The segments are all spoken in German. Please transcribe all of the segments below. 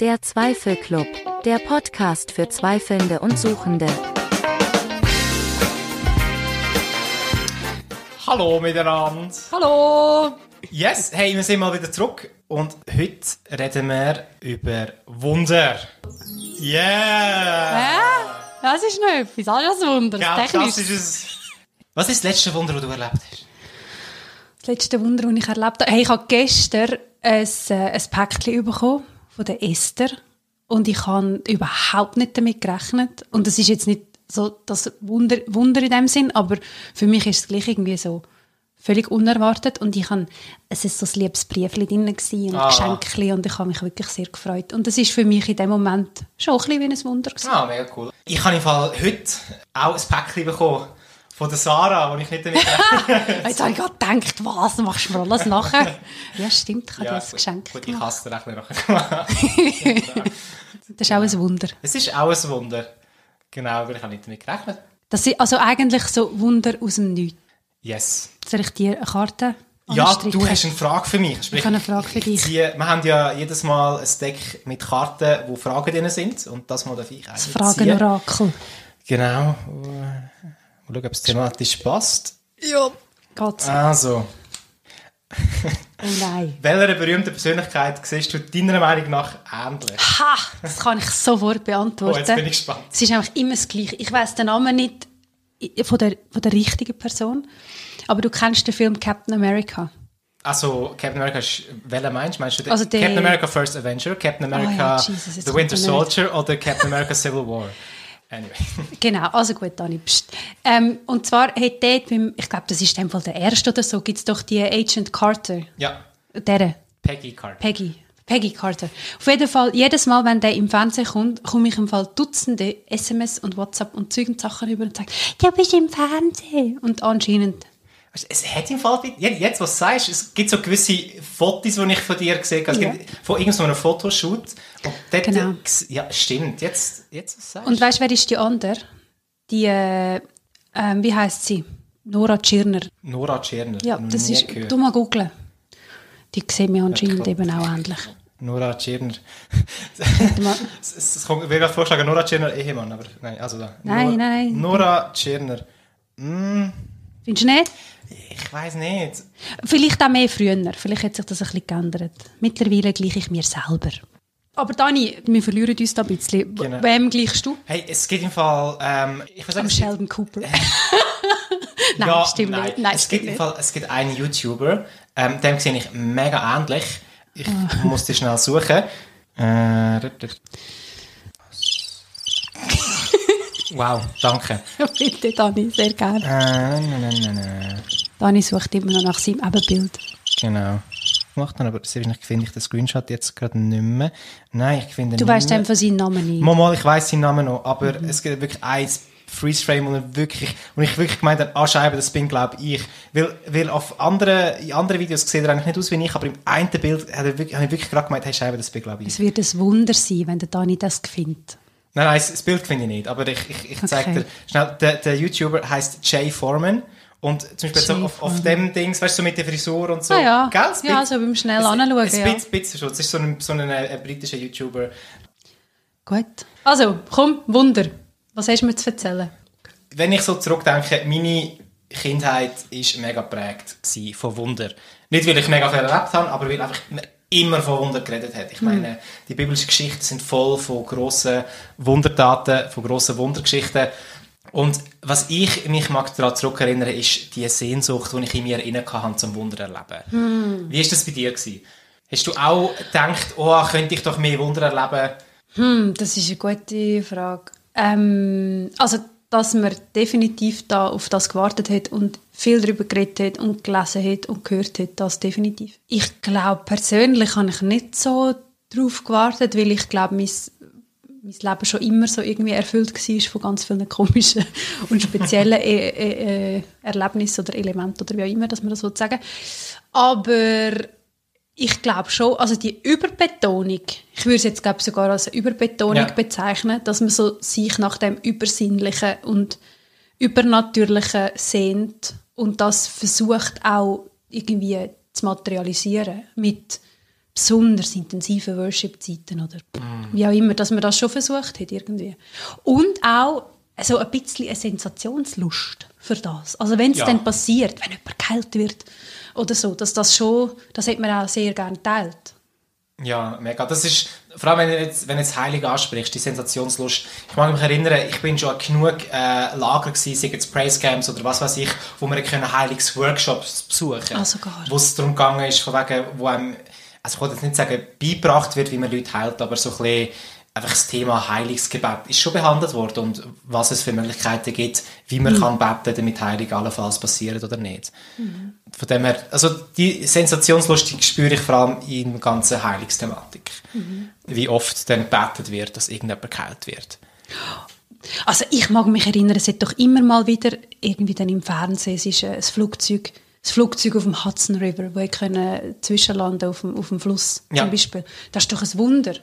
Der Zweifelclub, der Podcast für Zweifelnde und Suchende. Hallo miteinander. Hallo! Yes, hey, wir sind mal wieder zurück und heute reden wir über Wunder. Yeah! Hä? Das ist noch etwas, alles Wunder. Gell, Technisch. das ist es. Was ist das letzte Wunder, das du erlebt hast? Das letzte Wunder, das ich erlebt habe. Hey, ich habe gestern ein, äh, ein Päckchen bekommen von der Esther und ich habe überhaupt nicht damit gerechnet. Und das ist jetzt nicht so das Wunder, Wunder in dem Sinn, aber für mich ist es gleich irgendwie so völlig unerwartet und ich habe, es ist so ein liebes Briefchen drin und Ah. ein Geschenkchen und ich habe mich wirklich sehr gefreut. Und das ist für mich in dem Moment schon ein bisschen wie ein Wunder gewesen. Ah, mega cool. Ich habe im Fall heute auch ein Päckchen bekommen von der Sarah, wo ich nicht damit Jetzt habe ich gerade gedacht, was, machst du mir alles nachher? ja, stimmt, ich habe dir ein gut, Geschenk Gut, ich gemacht. hasse den nachher gemacht. Das ist auch ein Wunder. Es ist auch ein Wunder. Genau, weil ich habe nicht damit gerechnet. Das sind also eigentlich so Wunder aus dem Nichts. Yes. Soll ich dir eine Karte Ja, du hast eine Frage für mich. Sprich, Ich habe eine Frage für dich. ziehe- wir haben ja jedes Mal ein Deck mit Karten, wo Fragen drin sind. Und das Mal darf ich Das eine ziehen. Fragenorakel. Genau. Mal schauen, ob es thematisch passt. Ja. Geht's? Also, Oh nein. welcher berühmten Persönlichkeit siehst du deiner Meinung nach ähnlich? Ha! Das kann ich sofort Oh, beantworten. jetzt bin ich gespannt. Es ist einfach immer das Gleiche. Ich weiß den Namen nicht von der, von der richtigen Person, aber du kennst den Film Captain America. Also, Captain America, ist, welcher meinst du? Meinst du den Also der- Captain America First Avenger, Captain America Oh ja, Jesus, The Winter er. Soldier oder Captain America Civil War? Anyway. Genau, also gut, Dani. Ähm, und zwar hat dort, beim, ich glaube, das ist in dem Fall der erste oder so, gibt es doch die Agent Carter. ja, Der, Peggy Carter. Peggy. Peggy Carter. Auf jeden Fall, jedes Mal, wenn der im Fernsehen kommt, komme ich im Fall Dutzende SMS und WhatsApp und Zeug und Sachen über und sage, du bist im Fernsehen. Und anscheinend, Es hat im Fall, jetzt, was du sagst, es gibt so gewisse Fotos, die ich von dir gesehen habe. Es Ja. gibt von irgendeinem Fotoshoot. Und dort, Genau. Ja, stimmt. Jetzt, jetzt was du sagst und weißt du, wer ist die andere? Die, äh, ähm, wie heißt sie? Nora Tschirner. Nora Tschirner. Ja, das ist, gehört. du mal googeln. Die sehen mir anscheinend Ja, eben auch ähnlich. Nora Tschirner. Ich würde vorschlagen, Nora Tschirner Ehemann, aber nein, also da. Nein, Nora, nein. Nora Tschirner. Findest du nicht? Ich weiß nicht. Vielleicht auch mehr früher. Vielleicht hat sich das ein bisschen geändert. Mittlerweile gleiche ich mir selber. Aber Dani, wir verlieren uns da ein bisschen. Genau. Wem gleichst du? Hey, es gibt im Fall, ähm, ich würde sagen, Am Sheldon Cooper. nein, ja, stimmt nein. nicht. Nein, es stimmt gibt im. Fall, es gibt einen YouTuber, ähm, dem sehe ich mega ähnlich. Ich muss die schnell suchen. Äh. Wow, danke. Bitte, Dani, sehr gerne. Äh, nein, nein, nein, nein. Dani sucht immer noch nach seinem Ebenbild. Genau. Macht dann aber wahrscheinlich finde ich den Screenshot jetzt gerade nicht mehr. Nein, ich finde Du nicht weißt einfach seinen Namen nicht. Mal, mal, ich weiß seinen Namen noch, aber es gibt wirklich ein Freeze Frame, wo, er wirklich, wo ich wirklich gemeint habe, ah, Scheibe, das bin, glaube ich. Weil, weil auf anderen, in anderen Videos sieht er eigentlich nicht aus wie ich, aber im einen Bild hat er wirklich, habe ich wirklich gerade gemeint, hey, Scheibe, das bin, glaube ich. Es wird ein Wunder sein, wenn der Dani das findet. Nein, nein, das Bild finde ich nicht, aber ich, ich, ich zeige Okay. dir schnell, der, der YouTuber heißt Jay Foreman. Und zum Beispiel so auf, auf dem Dings, weißt du, so mit der Frisur und so. Ah ja. Gell? Das Ja, Bild- so beim schnell anschauen, Ein ja. schon. Das ist so ein, so ein, äh, britischer YouTuber. Gut. Also, komm, Wunder. Was hast du mir zu erzählen? wenn ich so zurückdenke, meine Kindheit war mega geprägt von Wunder. Nicht, weil ich mega viel erlebt habe, aber weil einfach immer von Wunder geredet hat. Ich meine, die biblischen Geschichten sind voll von grossen Wundertaten, von grossen Wundergeschichten. Und was ich mich mag daran zurückerinnern, ist die Sehnsucht, die ich in mir inne hatte, zum Wunder erleben. Wie war das bei dir? Gewesen? Hast du auch gedacht, oh, könnte ich doch mehr Wunder erleben? Hm, das ist eine gute Frage. Ähm, also, dass man definitiv da auf das gewartet hat und viel darüber geredet hat und gelesen hat und gehört hat, das definitiv. Ich glaube, persönlich habe ich nicht so darauf gewartet, weil ich glaube, mein, mein Leben schon immer so irgendwie erfüllt war von ganz vielen komischen und speziellen äh, äh, äh, Erlebnissen oder Elementen oder wie auch immer, dass man das so sagen. Aber ich glaube schon, also die Überbetonung, ich würde es jetzt glaube sogar als Überbetonung Ja. bezeichnen, dass man so sich nach dem Übersinnlichen und Übernatürlichen sehnt und das versucht auch irgendwie zu materialisieren mit besonders intensiven Worship-Zeiten oder wie auch immer, dass man das schon versucht hat irgendwie. Und auch so ein bisschen eine Sensationslust für das. Also wenn es Ja. dann passiert, wenn jemand geheilt wird oder so, dass das schon, das hat man auch sehr gerne teilt. Ja, mega. Das ist, vor allem wenn du jetzt, wenn du jetzt Heilig ansprichst, die Sensationslust. Ich mag mich erinnern, ich bin schon an genug äh, Lager gewesen, sei es Praise Camps oder was weiß ich, wo wir können Heiligsworkshops besuchen Ah, sogar. Wo es darum gegangen ist, von wegen, wo einem, also ich wollte jetzt nicht sagen, beigebracht wird, wie man Leute heilt, aber so ein bisschen einfach das Thema Heilungsgebet ist schon behandelt worden und was es für Möglichkeiten gibt, wie man kann beten, damit Heilung allenfalls passiert oder nicht. Von dem her, also die Sensationslust spüre ich vor allem in der ganzen Heilungsthematik. Wie oft dann gebetet wird, dass irgendjemand geheilt wird. Also ich mag mich erinnern, es hat doch immer mal wieder irgendwie dann im Fernsehen, es ist äh, ein Flugzeug, das Flugzeug auf dem Hudson River, wo ich können zwischenlanden auf dem, auf dem Fluss Ja. zum Beispiel. Das ist doch ein Wunder.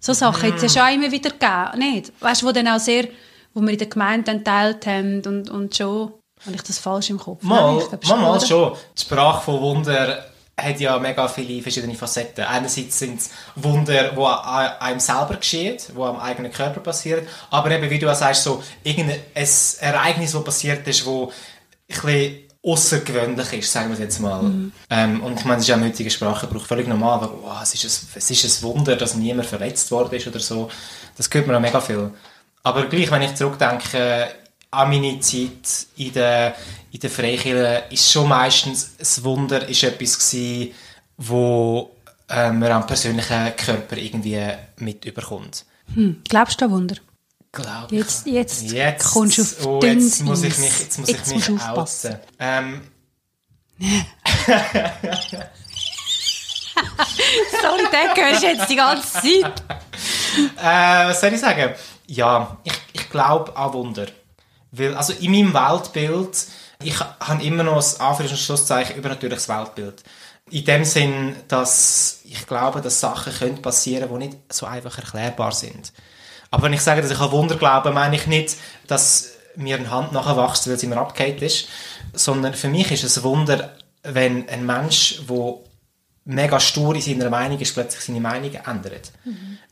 So Sachen hat es ja schon immer wieder gegeben, nicht? Weißt du, wo dann auch sehr, wo wir in der Gemeinde dann teilt haben und, und schon, habe ich das falsch im Kopf? Mal, Nein, mal, mal schon. Die Sprache von Wunder hat ja mega viele verschiedene Facetten. Einerseits sind es Wunder, die einem selber geschehen, die am eigenen Körper passieren, aber eben, wie du auch sagst, so irgendein ein Ereignis, das passiert ist, wo ein bisschen außergewöhnlich ist, sagen wir es jetzt mal. Ähm, und ich meine, das ist ja im heutigen Sprachgebrauch völlig normal, aber wow, es, ist ein, es ist ein Wunder, dass niemand verletzt worden ist oder so. Das hört man auch mega viel. Aber gleich, wenn ich zurückdenke an meine Zeit in der, in der Freikirche, ist schon meistens ein Wunder ist etwas gewesen, wo äh, man am persönlichen Körper irgendwie mit überkommt. Hm, glaubst du an Wunder? Glaube. Jetzt, jetzt, Jetzt, kommst du auf oh, jetzt muss ich mich, jetzt muss Jetzt ich mich outen. Ähm, Sorry, den hörst du jetzt die ganze Zeit. Äh, was soll ich sagen? Ja, ich, ich glaube an Wunder. Weil, also in meinem Weltbild, ich habe immer noch das Anführungs- und Schlusszeichen übernatürliches Weltbild. In dem Sinn, dass ich glaube, dass Sachen können passieren, die nicht so einfach erklärbar sind. Aber wenn ich sage, dass ich an Wunder glaube, meine ich nicht, dass mir eine Hand nachher wächst, weil sie mir abgehakt ist, sondern für mich ist es ein Wunder, wenn ein Mensch, der mega stur in seiner Meinung ist, plötzlich seine Meinung ändert.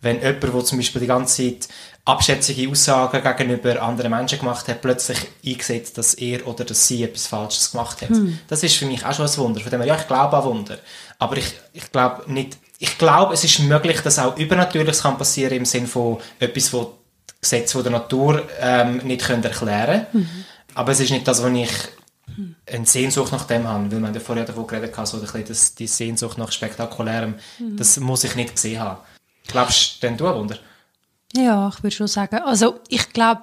Wenn jemand, der zum Beispiel die ganze Zeit abschätzige Aussagen gegenüber anderen Menschen gemacht hat, plötzlich eingesetzt, dass er oder dass sie etwas Falsches gemacht hat. Das ist für mich auch schon ein Wunder. Von dem her, ja, ich glaube an Wunder. Aber ich, ich glaube nicht, ich glaube, es ist möglich, dass auch Übernatürliches kann passieren im Sinne von etwas, wo Gesetze der Natur ähm, nicht können erklären können. Aber es ist nicht das, was ich eine Sehnsucht nach dem habe, weil haben ja vorher davon geredet haben, so ein das, die Sehnsucht nach Spektakulärem, das muss ich nicht gesehen haben. Glaubst denn du an Wunder? Ja, ich würde schon sagen. Also ich glaube,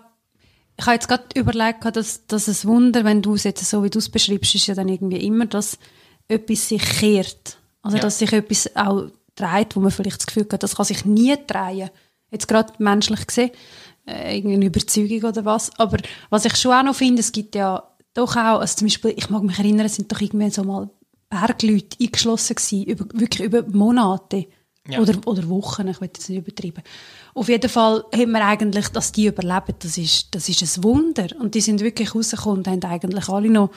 ich habe jetzt gerade überlegt, dass, dass ein Wunder, wenn du es jetzt so wie du es beschreibst, ist ja dann irgendwie immer, dass etwas sich kehrt. Also Ja. dass sich etwas auch dreht, wo man vielleicht das Gefühl hat, das kann sich nie drehen. Jetzt gerade menschlich gesehen, äh, irgendeine Überzeugung oder was. Aber was ich schon auch noch finde, es gibt ja doch auch, also zum Beispiel, ich mag mich erinnern, es sind doch irgendwie so mal Bergleute eingeschlossen gewesen, über, wirklich über Monate. Ja. Oder, oder Wochen, ich will jetzt nicht übertreiben. Auf jeden Fall haben wir eigentlich, dass die überleben, das ist, das ist ein Wunder. Und die sind wirklich rausgekommen und haben eigentlich alle noch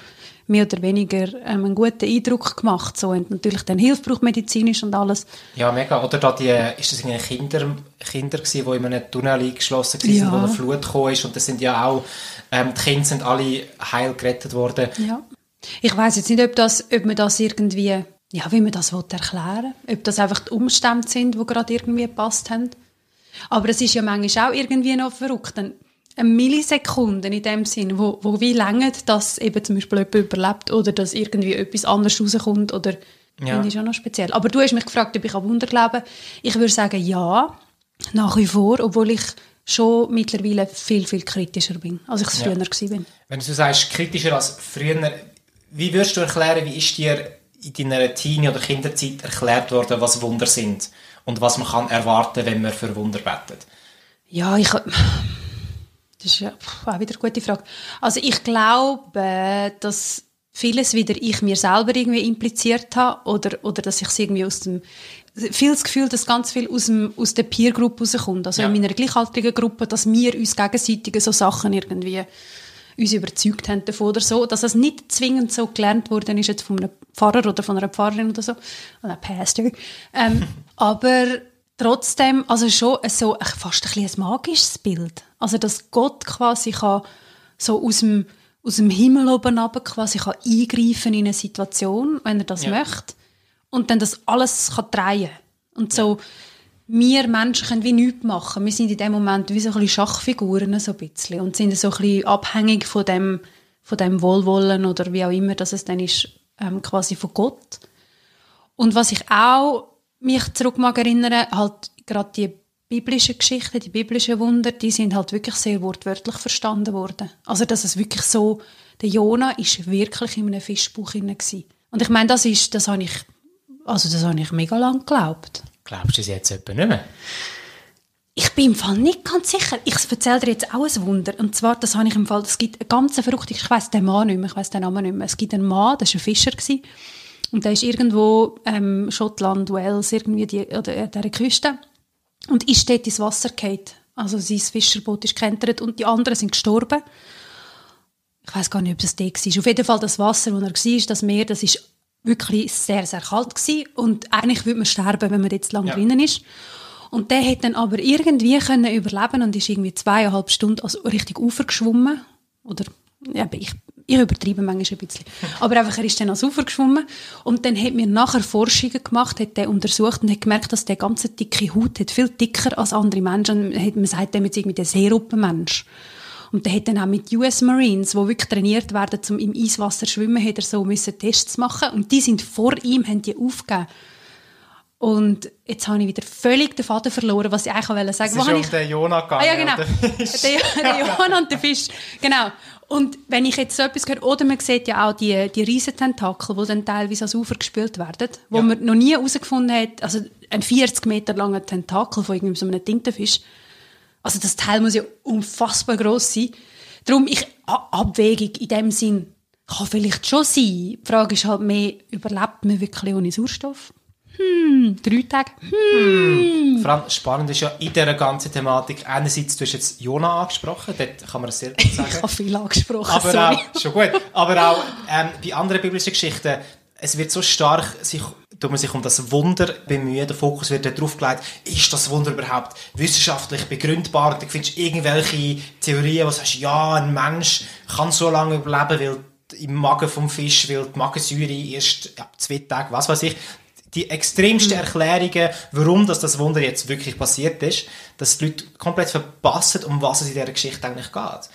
mehr oder weniger ähm, einen guten Eindruck gemacht. So, und natürlich dann Hilfe braucht medizinisch und alles. Ja, mega. Oder da die, ist das irgendwie Kinder, Kinder gewesen, die in einem Tunnel eingeschlossen waren, Ja. wo eine Flut gekommen ist und das sind ja auch, ähm, die Kinder sind alle heil gerettet worden. Ja. Ich weiß jetzt nicht, ob, das, ob man das irgendwie, ja, wie man das will erklären Ob das einfach die Umstände sind, die gerade irgendwie gepasst haben. Aber es ist ja manchmal auch irgendwie noch verrückt. Ein- Eine Millisekunde in dem Sinn, wo, wo wie länger, dass eben zum Beispiel jemand überlebt oder dass irgendwie etwas anderes rauskommt oder Ja. finde ich schon noch speziell. Aber du hast mich gefragt, ob ich an Wunder glaube. Ich würde sagen, ja, nach wie vor, obwohl ich schon mittlerweile viel, viel kritischer bin, als ich es früher bin. Wenn du sagst, kritischer als früher, wie würdest du erklären, wie ist dir in deiner Teenie- oder Kinderzeit erklärt worden, was Wunder sind und was man kann erwarten, wenn man für Wunder betet? Ja, ich. Das ist ja auch wieder eine gute Frage. Also ich glaube, dass vieles wieder ich mir selber irgendwie impliziert habe oder, oder dass ich es irgendwie aus dem viel das Gefühl, dass ganz viel aus, dem, aus der Peer-Gruppe rauskommt. Also Ja. in meiner gleichaltrigen Gruppe, dass wir uns gegenseitig so Sachen irgendwie uns überzeugt haben davon oder so, dass es nicht zwingend so gelernt worden ist jetzt von einem Pfarrer oder von einer Pfarrerin oder so, oder einem Pastor. Ähm, aber trotzdem, also schon so fast ein, bisschen ein magisches Bild. Also, dass Gott quasi kann so aus dem, aus dem Himmel oben runter quasi kann eingreifen in eine Situation, wenn er das ja. möchte. Und dann das alles kann drehen. Und so, wir Menschen können wie nichts machen. Wir sind in dem Moment wie so ein bisschen Schachfiguren so ein bisschen und sind so ein bisschen abhängig von dem, von dem Wohlwollen oder wie auch immer, dass es dann ist, ähm, quasi von Gott. Und was ich auch mich zurück mag erinnern, halt gerade die biblischen Geschichten, die biblischen Wunder, die sind halt wirklich sehr wortwörtlich verstanden worden. Also dass es wirklich so, der Jona ist wirklich in einem Fischbuch inne Und ich meine, das ist, das habe ich, also das habe ich mega lang geglaubt. Glaubst du es jetzt etwa nicht mehr? Ich bin im Fall nicht ganz sicher. Ich erzähle dir jetzt auch ein Wunder. Und zwar, das habe ich im Fall, es gibt eine ganz verrückte, ich weiß den Mann nicht mehr, ich weiß den Namen nicht mehr. Es gibt einen Mann, das war ein Fischer. Gewesen, und der ist irgendwo ähm, Schottland, Wales, irgendwie die, oder äh, dieser Küste. Und ist dort ins Wasser gefallen. Also sein Fischerboot ist gekentert und die anderen sind gestorben. Ich weiß gar nicht, ob das der war. Auf jeden Fall das Wasser, wo er war, das Meer, das ist wirklich sehr, sehr kalt gewesen. Und eigentlich würde man sterben, wenn man jetzt lang ja. drinnen ist. Und der hat dann aber irgendwie können überleben und ist irgendwie zweieinhalb Stunden also richtig Ufer geschwommen. Oder, ja, ich, ich übertreibe manchmal ein bisschen. Aber einfach, er ist dann ans Ufer geschwommen. Und dann hat mir nachher Forschungen gemacht, hat der untersucht und hat gemerkt, dass der ganze dicke Haut hat viel dicker als andere Menschen. Man sagt dem jetzt irgendwie der Seeruppenmensch. Und der hat dann auch mit US Marines, die wirklich trainiert werden, um im Eiswasser zu schwimmen, hat er so müssen Tests machen. Und die sind vor ihm, haben die aufgegeben. Und jetzt habe ich wieder völlig den Faden verloren, was ich eigentlich sagen wollte. Es ist um ich... den Jonah gegangen. Ah, ja, genau. der, der Jonah und der Fisch. Genau. Und wenn ich jetzt so etwas höre, oder man sieht ja auch die, die Riesententakel, die dann teilweise ans Ufer gespült werden, wo ja. man noch nie herausgefunden hat, also ein 40 Meter langer Tentakel von irgendwie so einem Tintenfisch, also das Teil muss ja unfassbar groß sein. Darum, ich, Abwägung in dem Sinn kann vielleicht schon sein. Die Frage ist halt mehr, überlebt man wirklich ohne Sauerstoff? Hm, drei Tage. Hm. hm. Vor allem spannend ist ja in dieser ganzen Thematik, einerseits, du hast jetzt Jona angesprochen, dort kann man es sehr gut sagen. ich habe viel angesprochen, aber sorry. Auch, schon gut. Aber auch ähm, bei anderen biblischen Geschichten, es wird so stark sich tut man sich um das Wunder bemühen. Der Fokus wird darauf gelegt, ist das Wunder überhaupt wissenschaftlich begründbar? Und du findest irgendwelche Theorien, du sagst, ja, ein Mensch kann so lange überleben, weil im Magen vom Fisch, weil die Magensäure erst ja, zwei Tage, was weiß ich. Die extremsten mhm. Erklärungen, warum das, das Wunder jetzt wirklich passiert ist, dass die Leute komplett verpassen, um was es in dieser Geschichte eigentlich geht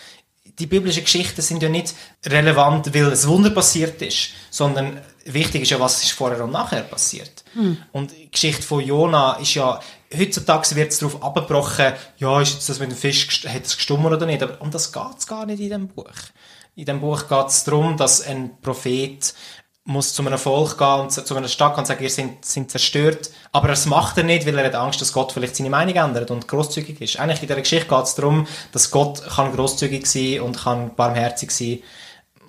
die biblischen Geschichten sind ja nicht relevant, weil es Wunder passiert ist, sondern wichtig ist ja, was ist vorher und nachher passiert. Hm. Und die Geschichte von Jona ist ja, heutzutage wird es darauf abgebrochen, ja, ist jetzt das mit dem Fisch, hat es gestummen oder nicht, aber um das geht es gar nicht in dem Buch. In dem Buch geht es darum, dass ein Prophet muss zu einem Volk gehen und zu einer Stadt und sagen, ihr seid, sind zerstört. Aber das macht er nicht, weil er hat Angst, dass Gott vielleicht seine Meinung ändert und großzügig ist. Eigentlich in dieser Geschichte geht es darum, dass Gott kann großzügig sein und kann barmherzig sein.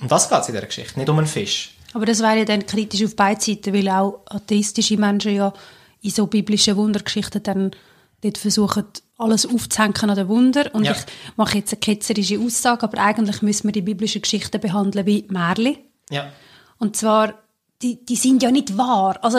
Um das geht es in dieser Geschichte, nicht um einen Fisch. Aber das wäre ja dann kritisch auf beide Seiten, weil auch atheistische Menschen ja in so biblischen Wundergeschichten dann dort versuchen, alles aufzuhängen an den Wunder. Und ja. ich mache jetzt eine ketzerische Aussage, aber eigentlich müssen wir die biblischen Geschichten behandeln wie Märchen. Ja. Und zwar, die, die sind ja nicht wahr. Also,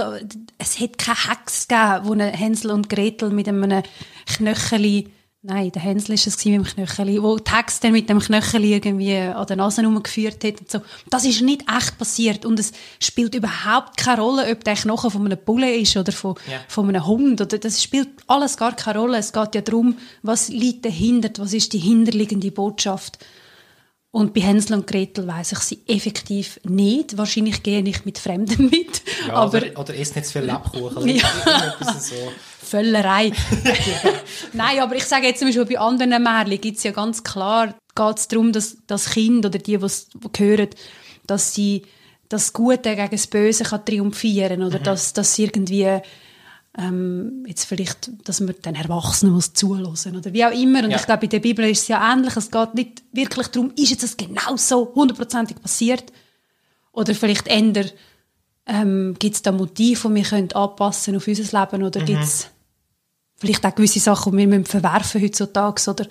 es hat keine Hex gegeben, wo eine Hänsel und Gretel mit einem Knöcheli Nein, der Hänsel war es mit dem Knöcheli, wo Hex dann mit dem Knöcheli irgendwie an der Nase geführt hat und so. Das ist nicht echt passiert und es spielt überhaupt keine Rolle, ob der Knochen von einem Bulle ist oder von, yeah. von einem Hund. Oder das spielt alles gar keine Rolle. Es geht ja darum, was liegt dahinter, was ist die hinterliegende Botschaft. Und bei Hänsel und Gretel weiß ich sie effektiv nicht. Wahrscheinlich gehe ich mit Fremden mit. Ja, aber, oder, oder isst nicht zu viel Lebkuchen. ja. so. Völlerei. Nein, aber ich sage jetzt zum Beispiel bei anderen Märchen gibt es ja ganz klar, geht es darum, dass das Kind oder die, die es hören, dass sie das Gute gegen das Böse kann triumphieren oder mhm. dass, dass irgendwie ähm, jetzt vielleicht, dass man den Erwachsenen muss zulassen oder wie auch immer. Und ja. ich glaube, in der Bibel ist es ja ähnlich. Es geht nicht wirklich darum, ist jetzt das genau so hundertprozentig passiert oder vielleicht ändert ähm, gibt es da Motive, die wir können anpassen auf unser Leben oder mhm. gibt es vielleicht auch gewisse Sachen, die wir verwerfen heutzutage oder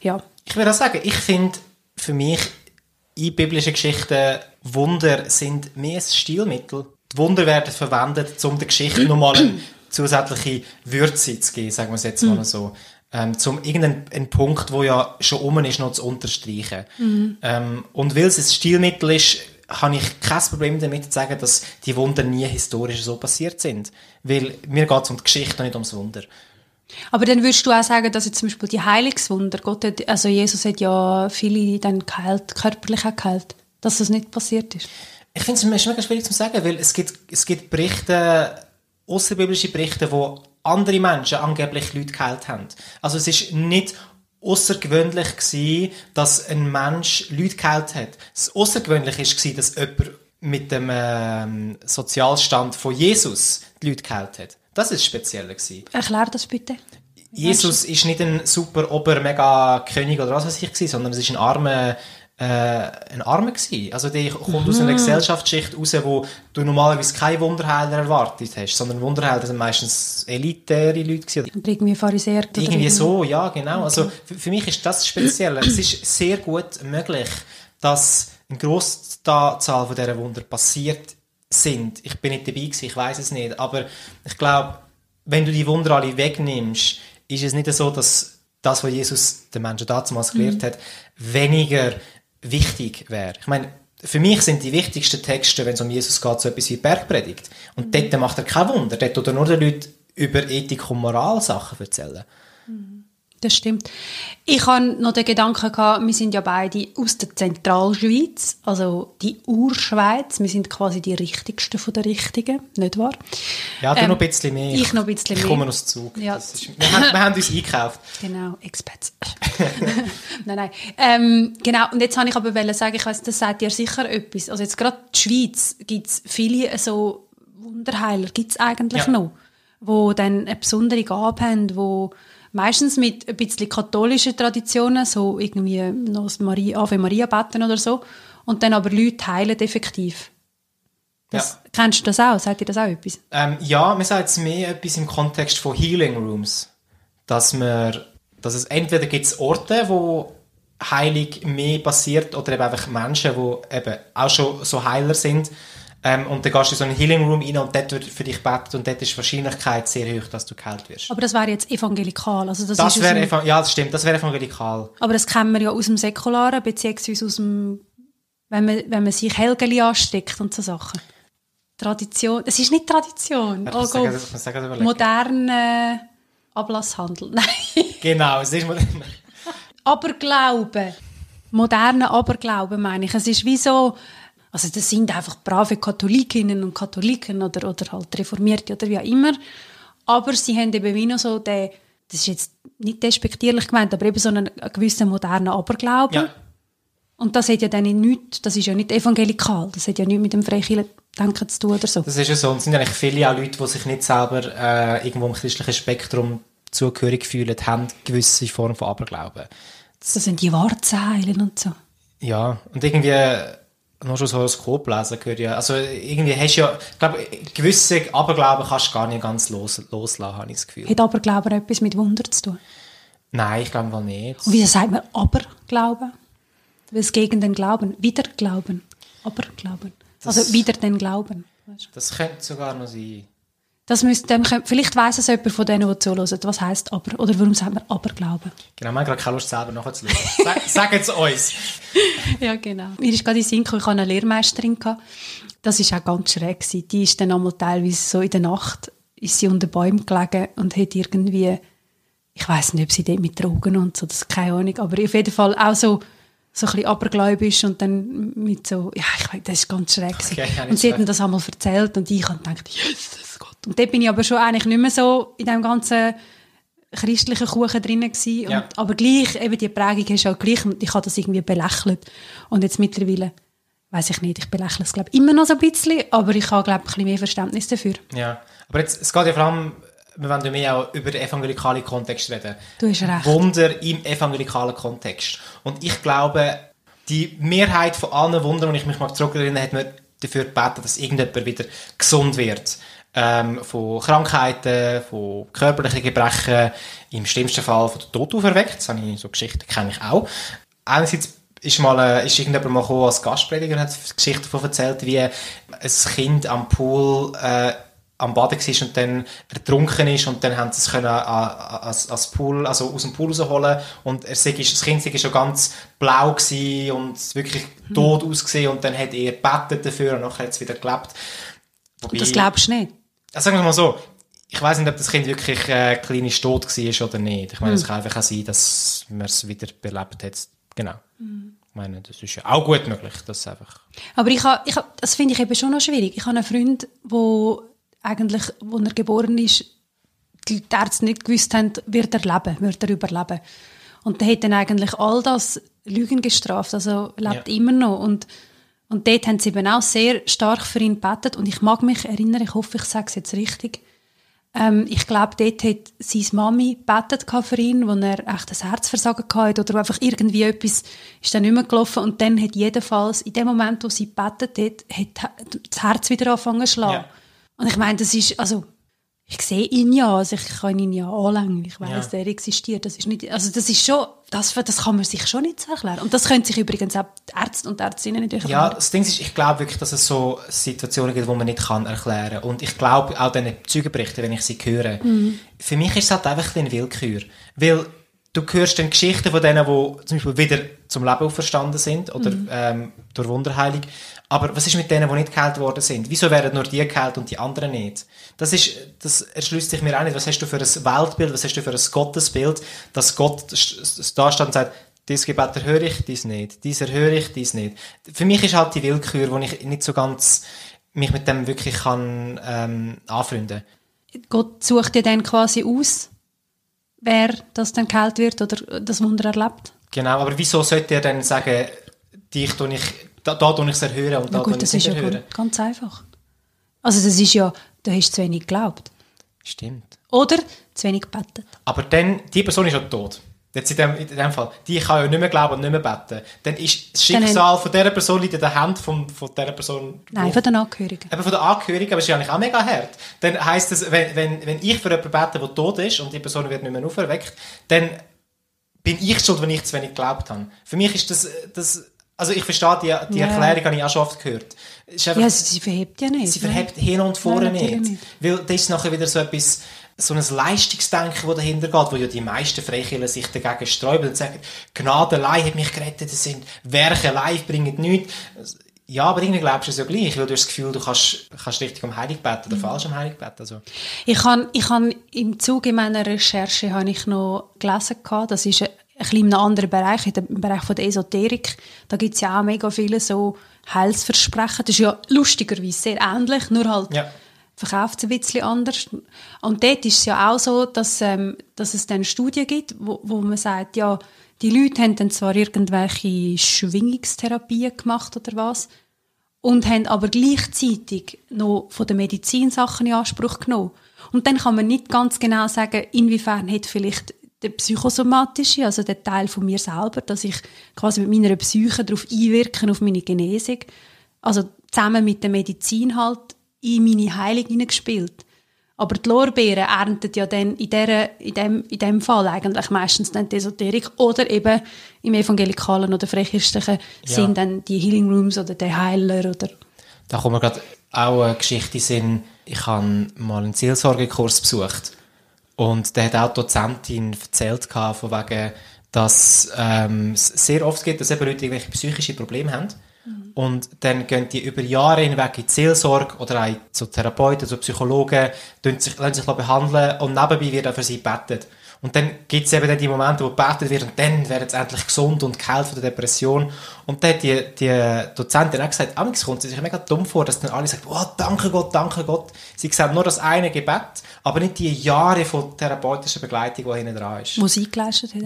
ja. Ich würde auch sagen, ich finde für mich in biblischen Geschichten, Wunder sind mehr ein Stilmittel. Die Wunder werden verwendet, um der Geschichte nochmal eine zusätzliche Würze zu geben, sagen wir es jetzt mal so. Ähm, zum irgendeinen Punkt, wo ja schon um ist, noch zu unterstreichen. Ähm, und weil es ein Stilmittel ist, habe ich kein Problem damit zu sagen, dass die Wunder nie historisch so passiert sind. Weil mir geht es um die Geschichte und nicht ums Wunder. Aber dann würdest du auch sagen, dass jetzt zum Beispiel die Heilungswunder, Gott hat, also Jesus hat ja viele dann geheilt, körperlich auch geheilt, dass das nicht passiert ist. Ich finde es mega schwierig zu sagen, weil es gibt, es gibt Berichte, außerbiblische Berichte, wo andere Menschen angeblich Leute geheilt haben. Also es ist nicht außergewöhnlich gewesen, dass ein Mensch Leute geheilt hat. Das Außergewöhnliche ist gewesen, dass jemand mit dem ähm, Sozialstand von Jesus die Leute geheilt hat. Das ist speziell gewesen. Erklär das bitte. Jesus ist nicht ein super ober mega König oder was weiß ich gewesen, sondern es ist ein armer äh, ein Armer gewesen. Also der kommt aus einer Gesellschaftsschicht raus, wo du normalerweise keine Wunderheiler erwartet hast, sondern Wunderheiler sind meistens elitäre Leute gewesen. Und irgendwie Pharisäer. Irgendwie so, ja, genau. Also für, für mich ist das speziell. es ist sehr gut möglich, dass eine grosse Zahl von dieser Wunder passiert sind. Ich bin nicht dabei gewesen, ich weiß es nicht, aber ich glaube, wenn du die Wunder alle wegnimmst, ist es nicht so, dass das, was Jesus den Menschen damals gelehrt hat, weniger wichtig wäre. Ich meine, für mich sind die wichtigsten Texte, wenn es um Jesus geht, so etwas wie Bergpredigt. Und dort macht er kein Wunder. Dort tut er nur den Leuten über Ethik und Moral Sachen erzählen. Das stimmt. Ich hatte noch den Gedanken, gehabt, wir sind ja beide aus der Zentralschweiz, also die Urschweiz. Wir sind quasi die Richtigsten von der Richtigen, nicht wahr? Ja, du Ähm, noch ein bisschen mehr. ich noch ein bisschen ich mehr. komme aus Zug. Ja. Ist, wir, haben, wir haben uns eingekauft. Genau, Expats. nein, nein. Ähm, genau, und jetzt wollte ich aber sagen, ich weiss, das sagt dir sicher etwas. Also jetzt gerade die Schweiz gibt es viele so Wunderheiler, gibt es eigentlich Ja. noch, wo dann eine besondere Gabe haben, wo meistens mit ein bisschen katholischen Traditionen, so irgendwie noch das Maria, Ave Maria beten oder so, und dann aber Leute heilen effektiv. Das, Kennst du das auch? Sagt dir das auch etwas? Ähm, ja, man sagt es mehr etwas im Kontext von Healing Rooms. Dass, man, dass es entweder gibt es Orte, wo Heilung mehr passiert oder eben einfach Menschen, die eben auch schon so Heiler sind. Ähm, und dann gehst du in so einen Healing Room rein und dort wird für dich gebetet und dort ist die Wahrscheinlichkeit sehr hoch, dass du geheilt wirst. Aber das wäre jetzt evangelikal. Also das Das wäre dem- ja, das stimmt, das wäre evangelikal. Aber das kennen wir ja aus dem Säkularen, beziehungsweise aus dem, wenn man, wenn man sich Helgeli ansteckt und so Sachen. Tradition, es ist nicht Tradition. Ich Oh sagen, Gott. ich sagen. Moderner Ablasshandel. Nein. Genau, es ist Aberglauben. Moderner Aberglauben meine ich. Es ist wie so, also das sind einfach brave Katholikinnen und Katholiken oder, oder halt Reformierte oder wie auch immer. Aber sie haben eben wie noch so den, das ist jetzt nicht despektierlich gemeint, aber eben so einen, einen gewissen modernen Aberglauben. ja, Und das hat ja dann nichts, das ist ja nicht evangelikal, das hat ja nichts mit dem Freikirchen-Denken zu tun oder so. das ist ja so. Und es sind eigentlich viele auch Leute, die sich nicht selber äh, irgendwo im christlichen Spektrum zugehörig fühlen, haben gewisse Form von Aberglauben. Das sind die Wahrzeilen und so. Ja, und irgendwie nur schon das Horoskop lesen gehört ja, also irgendwie hast du ja, ich glaube, gewisse Aberglauben kannst du gar nicht ganz los, loslassen, habe ich das Gefühl. Hat Aberglauben etwas mit Wunder zu tun? Nein, ich glaube mal nicht. Und wieso sagt man Aberglauben? Weil es gegen den Glauben, wieder Glauben, Aberglauben. Das- Also wieder den Glauben. Du? Das könnte sogar noch sein. Das müsste, dem vielleicht weiss es jemand von denen, die zuhören, was heisst aber, oder warum sagt man Aberglauben? Genau, wir haben gerade keine Lust selber nachzuschauen. Sag, sagen es uns. Ja, genau. Mir ist gerade in Sinn gekommen, ich hatte eine Lehrmeisterin. gehabt. Das war auch ganz schräg. gewesen. Die ist dann einmal teilweise so in der Nacht ist sie unter Bäumen gelegen und hat irgendwie, ich weiß nicht, ob sie dort mit Drogen und so, das ist keine Ahnung, aber auf jeden Fall auch so, so ein bisschen abergläubisch und dann mit so, ja, ich weiß, das ist ganz schräg. Okay, und sie hat mir das einmal erzählt und ich habe gedacht, Gott. Und dort bin ich aber schon eigentlich nicht mehr so in dem ganzen christlichen Kuchen drin gewesen. Ja. Und, aber gleich, eben die Prägung ist auch gleich, und ich habe das irgendwie belächelt. Und jetzt mittlerweile, weiß ich nicht, ich belächle es glaube ich immer noch so ein bisschen, aber ich habe glaube ich ein bisschen mehr Verständnis dafür. Ja, aber jetzt, es geht ja vor allem, wir wollen ja mehr auch über den evangelikalen Kontext reden. Du hast recht. Wunder im evangelikalen Kontext. Und ich glaube, die Mehrheit von allen Wundern, die ich mich mal zurückerinnere, hat mir dafür gebeten, dass irgendjemand wieder gesund wird. Ähm, von Krankheiten, von körperlichen Gebrechen, im schlimmsten Fall von der Tod auferweckt. Das habe ich, so Geschichten kenne ich auch. Einerseits ist mal, äh, ist irgendjemand mal gekommen als Gastprediger und hat Geschichten davon erzählt, wie ein Kind am Pool, äh, am Baden war und dann ertrunken ist und dann haben sie es können als, als Pool, also aus dem Pool rausholen und er sei, das Kind war schon ganz blau und wirklich tot mhm. ausgesehen und dann hat er gebetet dafür und nachher hat es wieder gelebt. Wobei, und das glaubst du nicht? Also sagen wir mal so, ich weiß nicht, ob das Kind wirklich äh, klinisch tot war oder nicht. Ich meine, mhm. es kann einfach auch sein, dass man es wieder belebt hat. Genau. Mhm. Ich meine, das ist ja auch gut möglich, dass einfach... Aber ich ha, ich ha, das finde ich eben schon noch schwierig. Ich habe einen Freund, der eigentlich, als er geboren ist, die Ärzte nicht gewusst haben, wird er leben, wird er überleben. Und der hat dann eigentlich all das Lügen gestraft, also lebt ja. immer noch. Und, und dort haben sie eben auch sehr stark für ihn gebetet. Und ich mag mich erinnern, ich hoffe, ich sage es jetzt richtig, ähm, ich glaube, dort hat seine Mami gebetet für ihn, wo er echt ein Herzversagen hatte oder einfach irgendwie etwas ist dann nicht mehr gelaufen und dann hat jedenfalls in dem Moment, wo sie gebetet hat, hat das Herz wieder angefangen zu schlagen. Ja. Und ich meine, das ist, also, ich sehe ihn ja, also ich kann ihn ja anlängen, ich weiß, ja. er existiert. Das ist nicht, also das ist schon, das, das kann man sich schon nicht erklären. Und das können sich übrigens auch Ärzte und Ärztinnen nicht erklären. Ja, das Ding ist, ich glaube wirklich, dass es so Situationen gibt, die man nicht kann erklären kann. Und ich glaube auch diese Zeugenberichte, wenn ich sie höre, mhm. für mich ist es halt einfach ein Willkür. Weil du hörst dann Geschichten von denen, die zum Beispiel wieder zum Leben auferstanden sind oder mhm. ähm, durch Wunderheilung. Aber was ist mit denen, die nicht geheilt worden sind? Wieso werden nur die geheilt und die anderen nicht? Das, ist, das erschließt sich mir auch nicht. Was hast du für ein Weltbild, was hast du für ein Gottesbild, dass Gott da steht und sagt, dieses Gebet erhöre ich, dies nicht, dies erhöre ich, dies nicht. Für mich ist halt die Willkür, wo ich nicht so ganz mich mit dem wirklich kann ähm, anfreunden. Gott sucht dir dann quasi aus, wer das dann geheilt wird oder das Wunder erlebt. Genau, aber wieso sollte er dann sagen, dich tue ich da, da tue ich es erhöhen und da gut, tue ich es erhöhen. Ja ganz einfach. Also das ist ja, du hast zu wenig geglaubt. Stimmt. Oder zu wenig gebetet. Aber dann, die Person ist ja tot. Jetzt in dem, in dem Fall, die kann ja nicht mehr glauben und nicht mehr beten. Dann ist das Schicksal von dieser Person liegt in der Hand von, von dieser Person. Nein, von den Angehörigen. Eben von den Angehörigen, aber es ist ja eigentlich auch mega hart. Dann heisst es, wenn, wenn, wenn ich für jemanden bete, der tot ist und die Person wird nicht mehr auferweckt, dann bin ich schuld, wenn ich zu wenig geglaubt habe. Für mich ist das, das also ich verstehe, die, die ja. Erklärung habe ich auch schon oft gehört. Einfach, ja, sie verhebt ja nicht. Sie verhebt hin und vorne nicht. nicht. Weil das ist nachher wieder so etwas, so ein Leistungsdenken, das dahinter geht, wo ja die meisten Freikirchen sich dagegen sträuben und sagen, Gnade allein hat mich gerettet, das sind Werke allein, bringen nichts. Ja, aber irgendwie glaubst du es ja gleich, weil du hast das Gefühl, du kannst, kannst richtig um Heilig beten oder mhm. falsch um Heilig beten. Also. Ich habe ich hab im Zuge meiner Recherche habe ich noch gelesen, das ist ein bisschen in einem anderen Bereich, im Bereich von der Esoterik. Da gibt es ja auch mega viele so Heilsversprechen. Das ist ja lustigerweise sehr ähnlich, nur halt ja. Verkauft es ein bisschen anders. Und dort ist es ja auch so, dass, ähm, dass es dann Studien gibt, wo, wo man sagt, ja, die Leute haben dann zwar irgendwelche Schwingungstherapien gemacht oder was, und haben aber gleichzeitig noch von der Medizin Sachen in Anspruch genommen. Und dann kann man nicht ganz genau sagen, inwiefern hat vielleicht der psychosomatische, also der Teil von mir selber, dass ich quasi mit meiner Psyche darauf einwirken, auf meine Genesung. Also zusammen mit der Medizin halt in meine Heilung hineingespielt. Aber die Lorbeeren erntet ja dann in, der, in, dem, in dem Fall eigentlich meistens dann die Esoterik oder eben im evangelikalen oder freichristlichen ja. sind dann die Healing Rooms oder die Heiler oder... Da kommt mir gerade auch eine Geschichte in Ich habe mal einen Seelsorgekurs besucht und der hat auch die Dozentin erzählt, von wegen, dass ähm, es sehr oft gibt, dass eben Leute irgendwelche psychische Probleme haben. Und dann gehen die über Jahre hinweg in die Seelsorge oder auch zu Therapeuten, zu Psychologen, sich, lassen sich behandeln und nebenbei wird auch für sie gebetet. Und dann gibt es eben dann die Momente, wo gebetet wird und dann werden sie endlich gesund und geheilt von der Depression. Und dann hat die, die Dozentin auch gesagt, amigs kommt sie sich mega dumm vor, dass dann alle sagen, oh, danke Gott, danke Gott. Sie sehen nur das eine Gebet, aber nicht die Jahre von therapeutischer Begleitung, die hinten dran ist. Wo sie geleistet hat.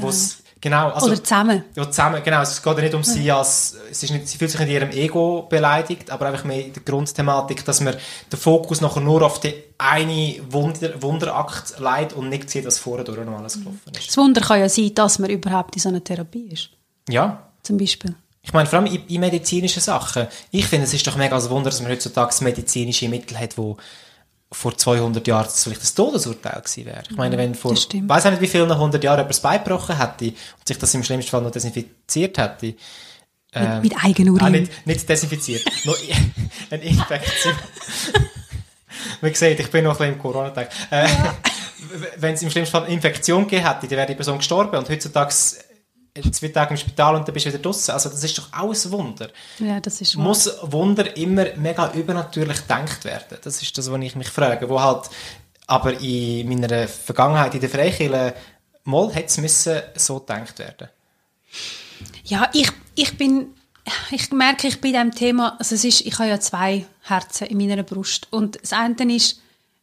Genau, also, Oder zusammen. Ja, zusammen, genau. Es geht ja nicht um ja. sie als, es ist nicht, sie fühlt sich in ihrem Ego beleidigt, aber einfach mehr in der Grundthematik, dass man den Fokus nachher nur auf den einen Wunder, Wunderakt leitet und nicht sieht, dass vorher durch noch alles gelaufen ist. Das Wunder kann ja sein, dass man überhaupt in so einer Therapie ist. Ja. Zum Beispiel. Ich meine, vor allem in, in medizinischen Sachen. Ich finde, es ist doch mega ein Wunder, dass man heutzutage medizinische Mittel hat, die vor 200 Jahren das vielleicht ein Todesurteil gewesen wäre. Ich meine, wenn vor, ich weiß nicht wie vielen 100 Jahren jemand das Bein gebrochen hätte und sich das im schlimmsten Fall noch desinfiziert hätte, Ähm, mit, mit Eigenurin. Ah, nicht, nicht desinfiziert. nur eine Infektion. Man sieht, ich bin noch ein bisschen im Corona-Tag. Äh, Wenn es im schlimmsten Fall eine Infektion gegeben hätte, dann wäre die Person gestorben. Und heutzutage äh, zwei Tage im Spital und dann bist du wieder draußen. Also das ist doch alles Wunder. Ja, das ist wahr. Muss Wunder immer mega übernatürlich gedacht werden? Das ist das, was ich mich frage. Wo halt aber in meiner Vergangenheit in der Freikirche mal hätte es müssen so gedacht werden. Ja, ich, ich bin, ich merke, ich bin in diesem Thema, also es ist, ich habe ja zwei Herzen in meiner Brust und das eine ist,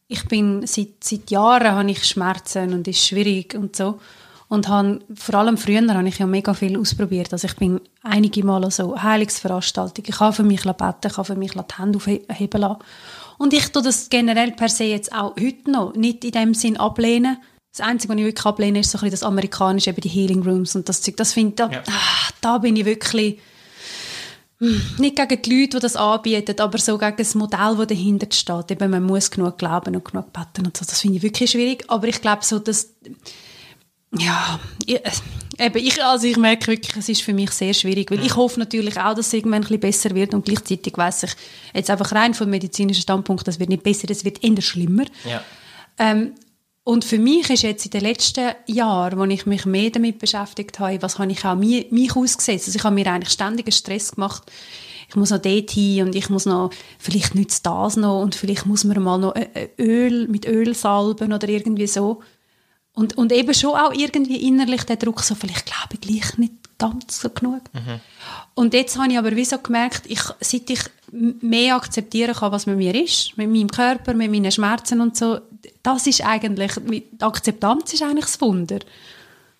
ich bin seit, seit Jahren habe ich Schmerzen und ist schwierig und so und habe, vor allem früher habe ich ja mega viel ausprobiert, also ich bin einige Mal so Heilungsveranstaltungen, ich habe für mich beten, ich habe für mich die Hände aufheben lassen und ich tue das generell per se jetzt auch heute noch nicht in dem Sinn ablehnen, das Einzige, was ich wirklich ablehne, ist so ein bisschen das Amerikanische, eben die Healing Rooms und das Zeug. Das finde ich, da, Ja. ah, da bin ich wirklich hm, nicht gegen die Leute, die das anbieten, aber so gegen das Modell, das dahinter steht. Eben, man muss genug glauben und genug beten und so. Das finde ich wirklich schwierig. Aber ich glaube so, dass ja, ich, äh, eben, ich, also ich merke wirklich, es ist für mich sehr schwierig, weil ich hoffe natürlich auch, dass es irgendwann ein bisschen besser wird und gleichzeitig weiß ich jetzt einfach rein vom medizinischen Standpunkt, das wird nicht besser, es wird eher schlimmer. Ja. Ähm, und für mich ist jetzt in den letzten Jahren, wo ich mich mehr damit beschäftigt habe, was habe ich auch mich, mich ausgesetzt. Also ich habe mir eigentlich ständigen Stress gemacht. Ich muss noch dort hin und ich muss noch, vielleicht nützt das noch und vielleicht muss man mal noch äh, äh, Öl mit Öl salben oder irgendwie so. Und, und eben schon auch irgendwie innerlich der Druck, so vielleicht glaube ich gleich nicht ganz so genug. Und jetzt habe ich aber wie so gemerkt, ich, seit ich mehr akzeptieren kann, was mit mir ist, mit meinem Körper, mit meinen Schmerzen und so, das ist eigentlich, die Akzeptanz ist eigentlich das Wunder.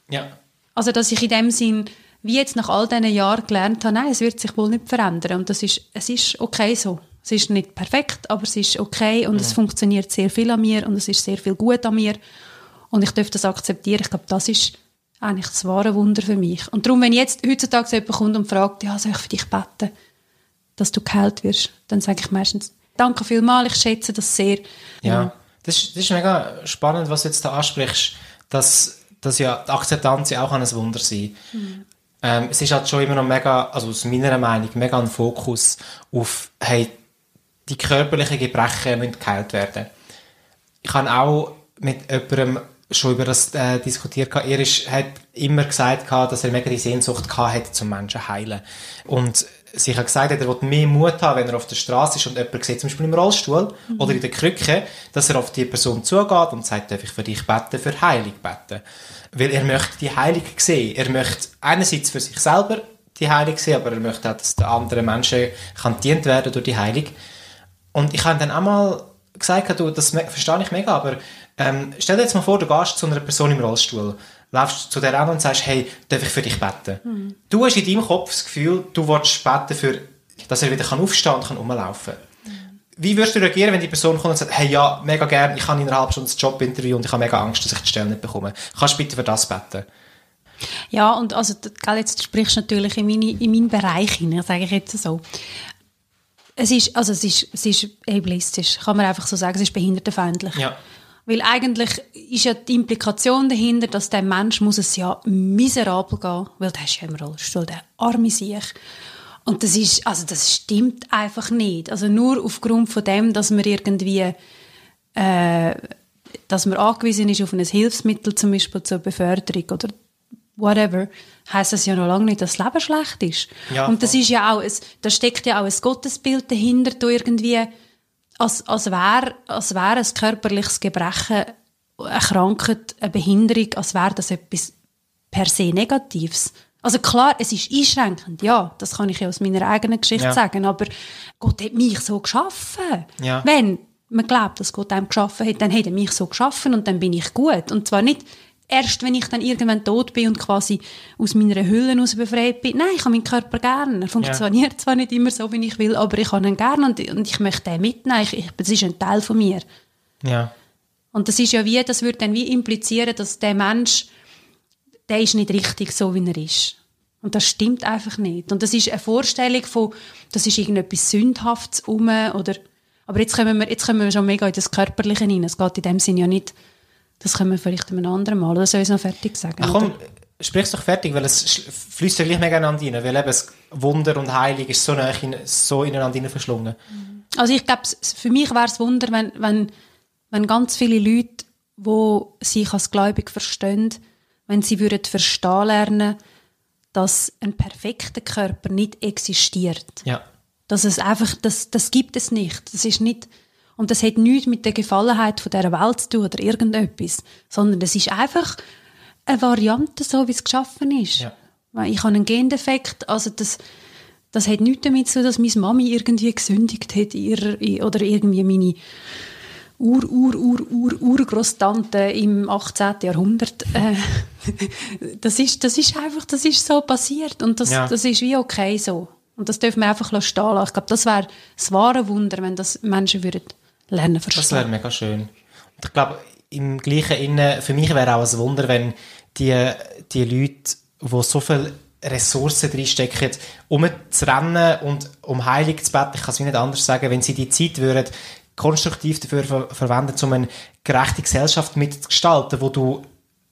Ja. Also, dass ich in dem Sinn, wie jetzt nach all diesen Jahren gelernt habe, nein, es wird sich wohl nicht verändern. Und das ist, es ist okay so. Es ist nicht perfekt, aber es ist okay und es funktioniert sehr viel an mir und es ist sehr viel gut an mir. Und ich darf das akzeptieren. Ich glaube, das ist eigentlich das wahre Wunder für mich. Und darum, wenn jetzt heutzutage so jemand kommt und fragt, ja, soll ich für dich beten, dass du geheilt wirst, dann sage ich meistens, danke vielmals, ich schätze das sehr. Ja, das ist, das ist mega spannend, was du jetzt da ansprichst, dass, dass ja die Akzeptanz ja auch ein Wunder sein ähm, Es ist halt schon immer noch mega, also aus meiner Meinung, mega ein Fokus auf, hey, die körperlichen Gebrechen müssen geheilt werden. Ich habe auch mit jemandem schon über das äh, diskutiert. gehabt. Er ist, hat immer gesagt, gehabt, dass er mega die Sehnsucht gehabt hat, zum Menschen heilen. Und sich hat gesagt, er will mehr Mut haben, wenn er auf der Straße ist und jemand sieht, zum Beispiel im Rollstuhl oder in der Krücke, dass er auf die Person zugeht und sagt, darf ich für dich beten, für Heilung beten. Weil er möchte die Heilung sehen. Er möchte einerseits für sich selber die Heilung sehen, aber er möchte auch, dass den anderen Menschen kann dient werden durch die Heilung. Und ich habe dann auch mal gesagt, du, das verstehe ich mega, aber ähm, stell dir jetzt mal vor, du gehst zu einer Person im Rollstuhl, läufst zu der an und sagst, hey, darf ich für dich beten? Du hast in deinem Kopf das Gefühl, du willst beten, für, dass er wieder kann aufstehen und kann rumlaufen. Wie würdest du reagieren, wenn die Person kommt und sagt, hey, ja, mega gern, ich habe in einer halben Stunde ein Jobinterview und ich habe mega Angst, dass ich die Stelle nicht bekomme. Kannst du bitte für das beten? Ja, und also, gell, jetzt sprichst du natürlich in, meine, in meinen Bereich hinein, sage ich jetzt so. Es ist, also es ist, es ist ableistisch, kann man einfach so sagen, es ist behindertenfeindlich. Ja. Weil eigentlich ist ja die Implikation dahinter, dass der Mensch muss es ja miserabel gehen, weil der ist ja im Rollstuhl, der arme sich. Und das ist, also das stimmt einfach nicht. Also nur aufgrund von dem, dass man irgendwie, äh, dass man angewiesen ist auf ein Hilfsmittel, zum Beispiel zur Beförderung oder whatever, heißt das ja noch lange nicht, dass das Leben schlecht ist. Ja, und das voll. ist ja auch, ein, da steckt ja auch ein Gottesbild dahinter, da irgendwie, als, als wäre als wär ein körperliches Gebrechen, eine Krankheit, eine Behinderung, als wäre das etwas per se Negatives. Also klar, es ist einschränkend, ja, das kann ich ja aus meiner eigenen Geschichte Ja. sagen, aber Gott hat mich so geschaffen. Ja. Wenn man glaubt, dass Gott einem geschaffen hat, dann hat er mich so geschaffen und dann bin ich gut. Und zwar nicht erst, wenn ich dann irgendwann tot bin und quasi aus meiner Hülle aus befreit bin. Nein, ich habe meinen Körper gerne. Er funktioniert zwar nicht immer so, wie ich will, aber ich habe ihn gerne und, und ich möchte den mitnehmen. Ich, ich, das ist ein Teil von mir. Ja. Und das ist ja wie, das würde dann wie implizieren, dass der Mensch, der ist nicht richtig so, wie er ist. Und das stimmt einfach nicht. Und das ist eine Vorstellung von, das ist irgendetwas Sündhaftes um oder, aber jetzt kommen wir, jetzt kommen wir schon mega in das Körperliche hinein. Es geht in dem Sinne ja nicht, das können wir vielleicht einem anderen Mal, oder soll ich es noch fertig sagen? Ach komm, oder? sprich doch fertig, weil es fließt ja gleich mega ineinander rein, weil eben das Wunder und Heilig ist so nah in, so ineinander rein verschlungen. Also ich glaube, für mich wäre es Wunder, wenn, wenn, wenn ganz viele Leute, die sich als gläubig verstehen, wenn sie würden verstehen lernen, dass ein perfekter Körper nicht existiert. Ja. Dass es einfach, das, das gibt es nicht. Das ist nicht, und das hat nichts mit der Gefallenheit von dieser Welt zu tun oder irgendetwas, sondern es ist einfach eine Variante, so wie es geschaffen ist. Ja. Ich habe einen Gendefekt, also das, das hat nichts damit zu tun, dass meine Mami irgendwie gesündigt hat in- oder irgendwie meine Ur, Ur, Ur, Ur, Urgroßtante im 18. Jahrhundert. Äh, das, ist, das ist einfach, das ist so passiert und das, Ja. das ist wie okay so. Und das dürfen wir einfach stehen lassen. Ich glaube, das wäre das wahre Wunder, wenn das Menschen würden lernen Das verstehen. wäre mega schön. Und ich glaube, im gleichen Innen, für mich wäre auch ein Wunder, wenn die, die Leute, die so viel Ressourcen reinstecken, um zu rennen und um heilig zu beten, ich kann es nicht anders sagen, wenn sie die Zeit würden, konstruktiv dafür ver verwenden, um eine gerechte Gesellschaft mitzugestalten, wo du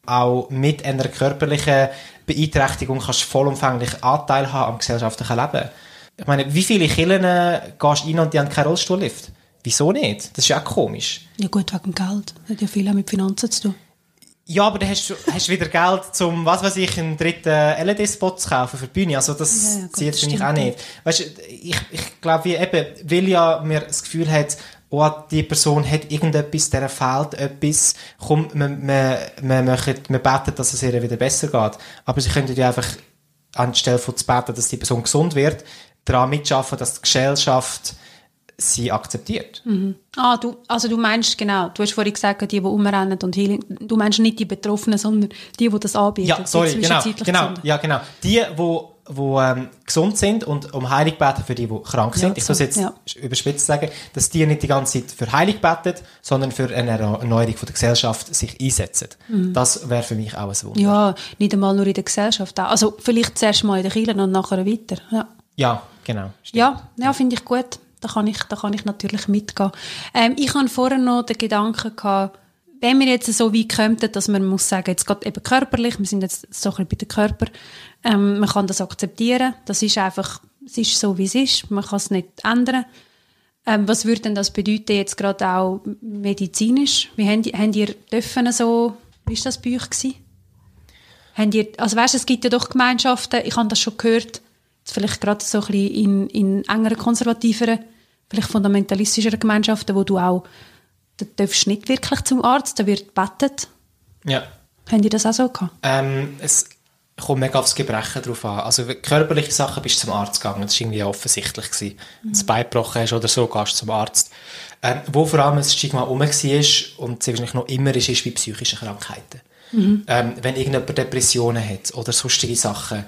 auch mit einer körperlichen Beeinträchtigung kannst vollumfänglich Anteil haben am gesellschaftlichen Leben. Ich meine, wie viele Kirchen gehst du rein und die haben keinen Rollstuhllift? Wieso nicht? Das ist ja auch komisch. Ja gut, wegen Geld. Das hat ja viel auch mit Finanzen zu tun. Ja, aber dann hast du hast du wieder Geld, um, was weiß ich, einen dritten LED-Spot zu kaufen für die Bühne. Also das Ja, ja, gut, zieht für mich auch nicht. Weißt du, ich, ich glaube, wie eben, weil ja mir das Gefühl hat, oh, die Person hat irgendetwas, der fehlt etwas, komm, wir, wir, wir, machen, wir beten, dass es ihr wieder besser geht. Aber sie könnten ja einfach, anstelle von zu beten, dass die Person gesund wird, daran mitschaffen, dass die Gesellschaft sie akzeptiert. Ah, du, also du meinst, genau, du hast vorhin gesagt, die, die umrennen und Healing, du meinst nicht die Betroffenen, sondern die, die das anbieten. Ja, die sorry, genau, genau, ja, genau. Die, wo, wo ähm, gesund sind und um Heilig beten für die, die krank sind. ich so, muss jetzt ja. überspitzt sagen, dass die nicht die ganze Zeit für Heilig beten, sondern für eine Erneuerung von der Gesellschaft sich einsetzen. Das wäre für mich auch ein Wunder. Mhm. Ja, nicht einmal nur in der Gesellschaft. auch. Also vielleicht zuerst mal in der Kirche und nachher weiter. Ja, Ja, genau. Stimmt. ja, ja finde ich gut. Da kann ich, da kann ich natürlich mitgehen. Ähm, ich hatte vorher noch den Gedanken gehabt, wenn wir jetzt so weit kommen, dass man muss sagen, jetzt geht eben körperlich, wir sind jetzt so ein bisschen bei den Körper, ähm, man kann das akzeptieren, das ist einfach, es ist so, wie es ist, man kann es nicht ändern. Ähm, was würde denn das bedeuten jetzt gerade auch medizinisch? Wie habt ihr, dürfen so, wie war das bei euch gewesen? Ihr, also weißt, es gibt ja doch Gemeinschaften, ich habe das schon gehört, vielleicht gerade so ein bisschen in, in engeren, konservativeren, vielleicht fundamentalistischeren Gemeinschaften, wo du auch, da darfst nicht wirklich zum Arzt, da wird gebetet. Ja. Habt ihr das auch so gehabt? Ähm, es kommt mega aufs Gebrechen drauf an. Also körperliche Sachen bist du zum Arzt gegangen, das war irgendwie offensichtlich. Gewesen. Wenn du das Bein gebrochen hast oder so, gehst du zum Arzt. Ähm, wo vor allem das Stigma rum war und sehr wahrscheinlich noch immer ist, ist bei psychischen Krankheiten. Ähm, wenn irgendjemand Depressionen hat oder sonstige Sachen,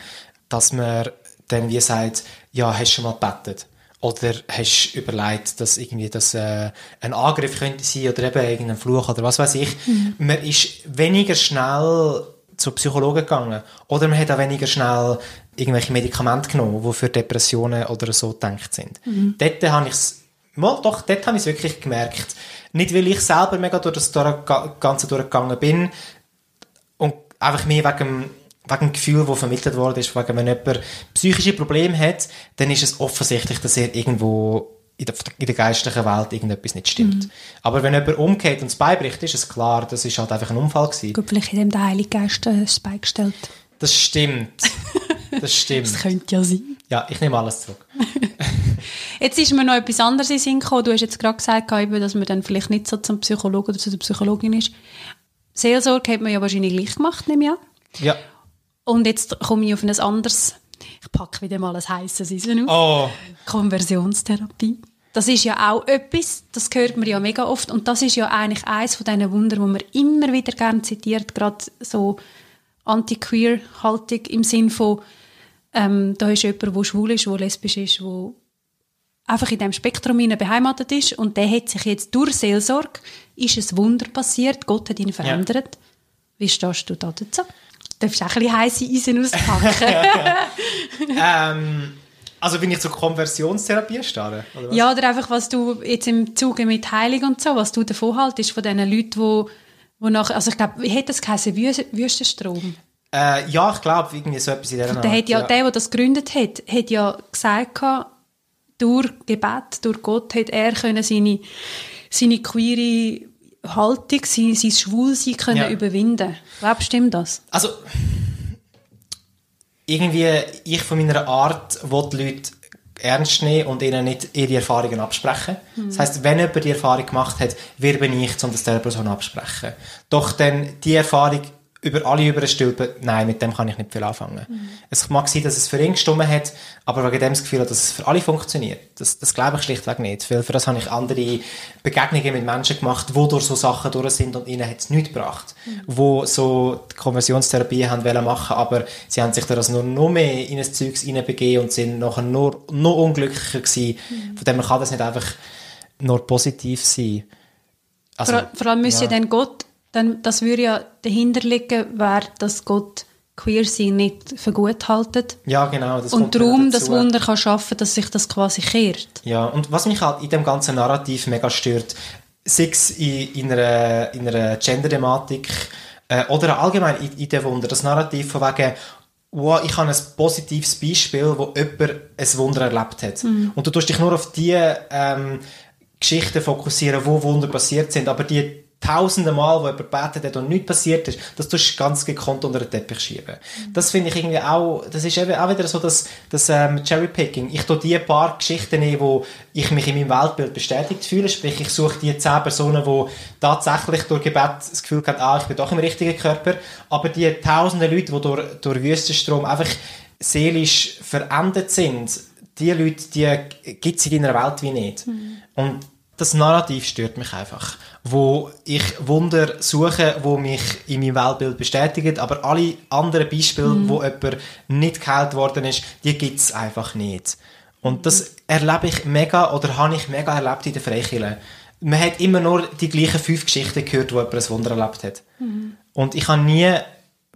dass man dann wie sagt, ja, hast du schon mal gebetet? Oder hast du überlegt, dass irgendwie das äh, ein Angriff könnte sein oder eben irgendein Fluch oder was weiß ich. Man ist weniger schnell zu Psychologen gegangen. Oder man hat auch weniger schnell irgendwelche Medikamente genommen, die für Depressionen oder so gedacht sind. Dort habe ich es, mal, doch, dort habe ich es wirklich gemerkt. Nicht, weil ich selber mega durch das Ganze durchgegangen bin, und einfach mehr wegen, dem- wegen dem Gefühl, das vermittelt worden ist, wegen, wenn jemand psychische Probleme hat, dann ist es offensichtlich, dass er irgendwo in der, in der geistlichen Welt irgendetwas nicht stimmt. Aber wenn jemand umgeht und es beibricht, ist es klar, das ist halt einfach ein Unfall gewesen. Gut, vielleicht hat dem der Heilige Geist äh, das Bein gestellt. Das stimmt. Das stimmt. Das könnte ja sein. Ja, ich nehme alles zurück. Jetzt ist mir noch etwas anderes in Sinn gekommen. Du hast jetzt gerade gesagt, dass man dann vielleicht nicht so zum Psychologen oder zu der Psychologin ist. Seelsorge hat man ja wahrscheinlich gleich gemacht, nehme ich an. Ja. Und jetzt komme ich auf ein anderes, ich packe wieder mal ein heisses Eisen auf. Oh, Konversionstherapie. Das ist ja auch etwas, das hört man ja mega oft und das ist ja eigentlich eines von diesen Wunder, wo man immer wieder gerne zitiert, gerade so anti-queer-Haltung im Sinn von, ähm, da ist jemand, der schwul ist, der lesbisch ist, der einfach in diesem Spektrum beheimatet ist und der hat sich jetzt durch Seelsorge, ist ein Wunder passiert, Gott hat ihn verändert. Wie stehst du da dazu? Du darfst auch ein bisschen heisse Eisen auspacken. ähm, also bin ich zur Konversionstherapie? Oder was? Ja, oder einfach, was du jetzt im Zuge mit Heilung und so, was du davon haltest, von diesen Leuten, die, wo nach, also ich glaube, wie hat das geheißen, Wüste- Wüstenstrom? Äh, ja, ich glaube, irgendwie so etwas in dieser Der, hat ja, der, der das gegründet hat, hat ja gesagt, durch Gebet, durch Gott, hat er können seine, seine queere Haltung, sein, sein Schwulsein können Ja. überwinden. Glaubst du ihm das? Also, irgendwie, ich von meiner Art will die Leute ernst nehmen und ihnen nicht ihre Erfahrungen absprechen. Das heißt, wenn jemand die Erfahrung gemacht hat, wer bin ich, um das der Person absprechen. Doch dann die Erfahrung über alle überstülpen, nein, mit dem kann ich nicht viel anfangen. Es mag sein, dass es für ihn gestimmt hat, aber wegen dem das Gefühl dass es für alle funktioniert. Das, das glaube ich schlichtweg nicht. Weil für das habe ich andere Begegnungen mit Menschen gemacht, wo durch so Sachen durch sind und ihnen hat es nichts gebracht. Wo so die Konversionstherapie haben wollen machen, aber sie haben sich das nur noch mehr in ein Zeugs hineinbegeben und sind nachher nur noch unglücklicher gewesen. Von dem kann das nicht einfach nur positiv sein. Also, vor, vor allem müsste ja dann Gott, dann, das würde ja dahinter liegen, wäre, dass Gott queer sein nicht für gut haltet. ja, genau. Das Und darum das Wunder kann schaffen, dass sich das quasi kehrt. Ja, und was mich halt in dem ganzen Narrativ mega stört, sei es in, in einer, in einer Gender-Thematik äh, oder allgemein in, in dem Wunder, das Narrativ von wegen, wow, ich habe ein positives Beispiel, wo jemand ein Wunder erlebt hat. Und du tust dich nur auf die ähm, Geschichten fokussieren, wo Wunder passiert sind, aber die tausende Mal, wo jemand betet hat und nichts passiert ist, das tust du ganz gekonnt unter den Teppich schieben. Das finde ich irgendwie auch, das ist eben auch wieder so das, das ähm, Cherrypicking. Ich tue die paar Geschichten nehmen, wo ich mich in meinem Weltbild bestätigt fühle, sprich ich suche die zehn Personen, die tatsächlich durch Gebet das Gefühl haben, ah, ich bin doch im richtigen Körper, aber die tausende Leute, die durch, durch Wüstenstrom einfach seelisch verendet sind, die Leute, die gibt es in deiner Welt wie nicht. Und das Narrativ stört mich einfach. Wo ich Wunder suche, wo mich in meinem Weltbild bestätigen, aber alle anderen Beispiele, wo jemand nicht geheilt worden ist, die gibt es einfach nicht. Und das erlebe ich mega, oder habe ich mega erlebt in der Freikirche. Man hat immer nur die gleichen fünf Geschichten gehört, wo jemand ein Wunder erlebt hat. Und ich habe nie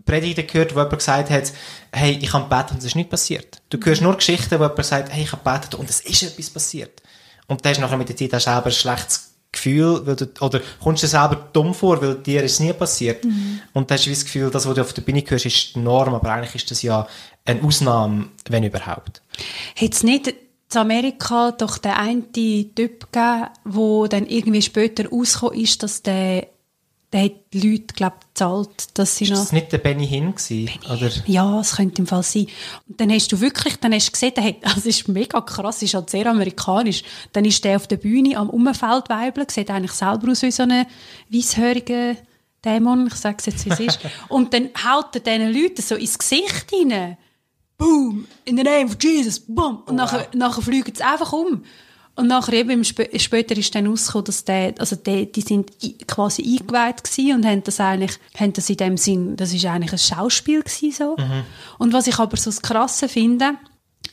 Predigten gehört, wo jemand gesagt hat, hey, ich habe gebetet und es ist nicht passiert. Du hörst nur Geschichten, wo jemand sagt, hey, ich habe gebetet und es ist etwas passiert. Und dann hast du nachher mit der Zeit auch selber ein schlechtes Gefühl, weil du, oder kommst du dir selber dumm vor, weil dir ist es nie passiert. Und dann hast du das Gefühl, das, was du auf der Bühne hörst, ist die Norm, aber eigentlich ist das ja eine Ausnahme, wenn überhaupt. Hat es nicht in Amerika doch den einen Typ gegeben, der dann irgendwie später rausgekommen ist, dass der, der hat die Leute, glaube ich, gezahlt, dass sie Ist noch... das nicht der Benny Hinn gewesen? Oder? Ja, es könnte im Fall sein. Und dann hast du wirklich, dann hast du gesehen, der hat, das ist mega krass, ist halt sehr amerikanisch. Dann ist der auf der Bühne am Umfeldweibeln, sieht eigentlich selber aus wie so ein weisshöriger Dämon, ich sage es jetzt, wie es ist. Und dann haut er diesen Leuten so ins Gesicht rein. Boom! In the name of Jesus! Boom! Und nachher, nachher fliegen sie einfach um. Und nachher eben im Spö später ist dann rausgekommen, dass der, also die, die sind quasi eingeweiht gewesen und haben das eigentlich, haben das in dem Sinn, das ist eigentlich ein Schauspiel gewesen, so. Und was ich aber so das Krasse finde,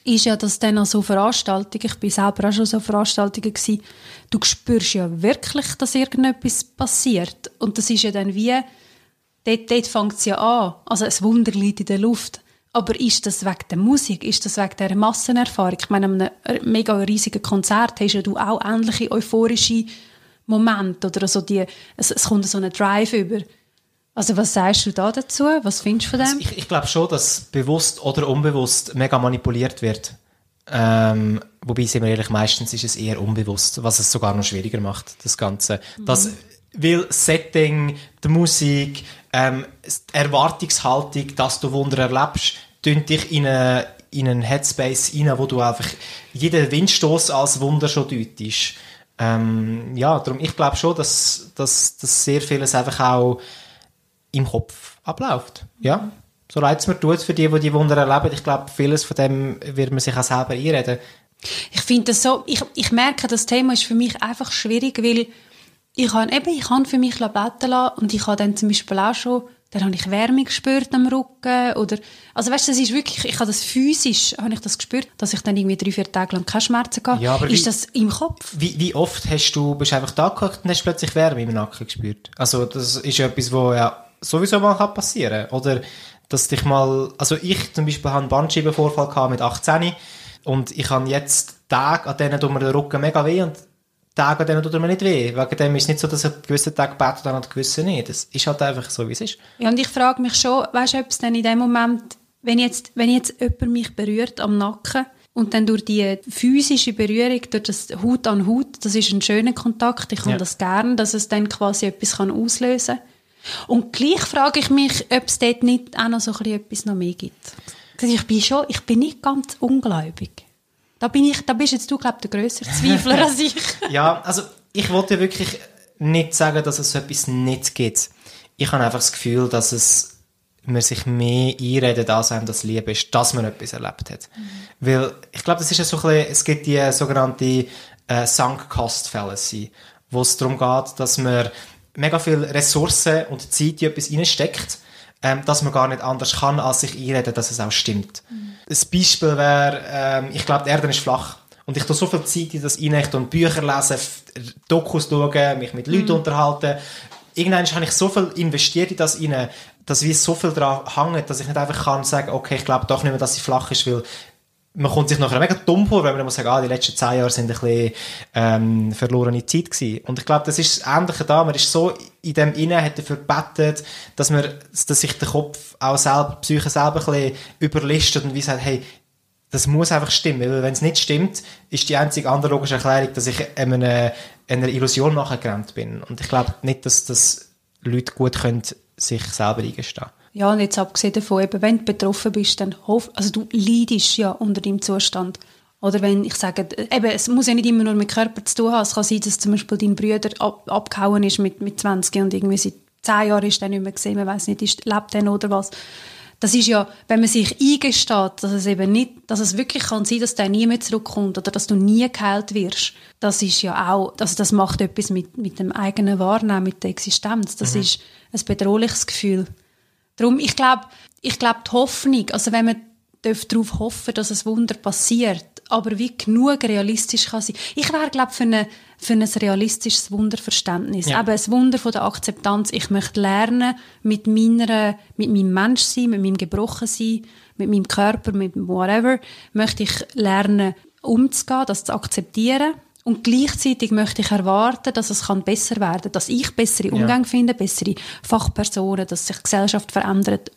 ist ja, dass dann an so Veranstaltungen, ich bin selber auch schon so Veranstaltungen gewesen, du spürst ja wirklich, dass irgendetwas passiert. Und das ist ja dann wie, dort, dort fängt es ja an. Also ein Wunder liegt in der Luft. Aber ist das wegen der Musik? Ist das wegen der Massenerfahrung? Ich meine, an einem mega riesigen Konzert hast ja du auch ähnliche euphorische Momente oder so die, es, es kommt so ein Drive über. Also was sagst du da dazu? Was findest du von dem? Also ich, ich glaube schon, dass bewusst oder unbewusst mega manipuliert wird. Ähm, wobei, sind wir ehrlich, meistens ist es eher unbewusst, was es sogar noch schwieriger macht, das Ganze. Das, weil Setting, die Musik, ähm, die Erwartungshaltung, dass du Wunder erlebst, tun dich in, eine, in einen Headspace rein, wo du einfach jeden Windstoß als Wunder schon deutest. Ähm, ja, darum, ich glaube schon, dass, dass, dass sehr vieles einfach auch im Kopf abläuft. Ja. So leid es mir tut für die, die die Wunder erleben. Ich glaube, vieles von dem wird man sich auch selber einreden. Ich finde das so, ich, ich merke, das Thema ist für mich einfach schwierig, weil ich habe eben, ich habe für mich beten lassen und ich habe dann zum Beispiel auch schon, dann habe ich Wärme gespürt am Rücken oder, also weißt du, das ist wirklich, ich habe das physisch, habe ich das gespürt, dass ich dann irgendwie drei, vier Tage lang keine Schmerzen hatte. Ja, aber wie- ist das im Kopf? Wie, wie oft hast du, bist du einfach da gehockt und hast plötzlich Wärme im Nacken gespürt? Also, das ist etwas, was ja sowieso mal kann passieren Oder, dass dich mal, also ich zum Beispiel hatte einen Bandscheibenvorfall gehabt mit 18 und ich habe jetzt Tage, an denen tut mir der Rücken mega weh und Tage, an denen tut er mir nicht weh. Wegen dem ist es nicht so, dass er gewissen Tag betet und an gewissen nicht. Das ist halt einfach so, wie es ist. Ja, und ich frage mich schon, weißt du, ob es dann in dem Moment, wenn jetzt, wenn jetzt jemand mich berührt am Nacken und dann durch die physische Berührung, durch das Haut an Haut, das ist ein schöner Kontakt, ich habe Ja. das gern, dass es dann quasi etwas kann auslösen kann. Und gleich frage ich mich, ob es dort nicht auch noch so ein bisschen etwas noch mehr gibt. Ich bin schon, ich bin nicht ganz ungläubig. Da, bin ich, da bist jetzt du, glaube der grössere Zweifler als ich. Ja, also ich wollte wirklich nicht sagen, dass es so etwas nicht gibt. Ich habe einfach das Gefühl, dass es man sich mehr einredet, als einem das Liebe ist, dass man etwas erlebt hat. Weil ich glaube, das ist ja so ein bisschen, es gibt die sogenannte äh, Sunk Cost Fallacy, wo es darum geht, dass man mega viel Ressourcen und Zeit in etwas reinsteckt, ähm, dass man gar nicht anders kann, als sich einreden, dass es auch stimmt. Ein Beispiel wäre, ähm, ich glaube, die Erde ist flach. Und ich tue so viel Zeit in das rein, ich tue Bücher lesen, Dokus schauen, mich mit Leuten unterhalten. Irgendwann habe ich so viel investiert in das rein, dass wie so viel daran hängt, dass ich nicht einfach kann sagen, okay, ich glaube doch nicht mehr, dass sie flach ist, weil man kommt sich nachher mega dumm vor, wenn man muss sagen, ah, die letzten zehn Jahre sind ein bisschen ähm, verlorene Zeit gewesen. Und ich glaube, das ist das Ähnliche da. Man ist so in dem Innen, hat dafür gebetet, dass man, dass sich der Kopf auch selber, die Psyche selber ein bisschen überlistet und wie sagt, hey, das muss einfach stimmen, weil wenn es nicht stimmt, ist die einzige andere logische Erklärung, dass ich einer, einer Illusion nachgerannt bin. Und ich glaube nicht, dass das Leute gut können sich selber eingestehen. Ja, und jetzt abgesehen davon, eben, wenn du betroffen bist, dann hoff, also du leidest ja unter deinem Zustand. Oder wenn ich sage, eben, es muss ja nicht immer nur mit Körper zu tun haben. Es kann sein, dass zum Beispiel dein Bruder ab, abgehauen ist mit, mit 20 und irgendwie seit 10 Jahren ist er nicht mehr gesehen, man weiß nicht, ist, lebt er oder was. Das ist ja, wenn man sich eingesteht, dass es eben nicht, dass es wirklich kann sein, dass der nie mehr zurückkommt oder dass du nie geheilt wirst. Das ist ja auch, also das macht etwas mit, mit dem eigenen Wahrnehmen, mit der Existenz. Das ist ein bedrohliches Gefühl. Darum, ich glaube, ich glaube, die Hoffnung, also wenn man darauf hoffen, dass ein Wunder passiert, aber wie genug realistisch kann sein. Ich wäre, glaube für, eine, für ein realistisches Wunderverständnis. Ja. Eben ein Wunder von der Akzeptanz. Ich möchte lernen, mit, meiner, mit meinem Menschsein, mit meinem Gebrochensein, mit meinem Körper, mit whatever, möchte ich lernen, umzugehen, das zu akzeptieren. Und gleichzeitig möchte ich erwarten, dass es kann besser werden kann, dass ich bessere Umgänge finde, bessere Fachpersonen, dass sich die Gesellschaft verändert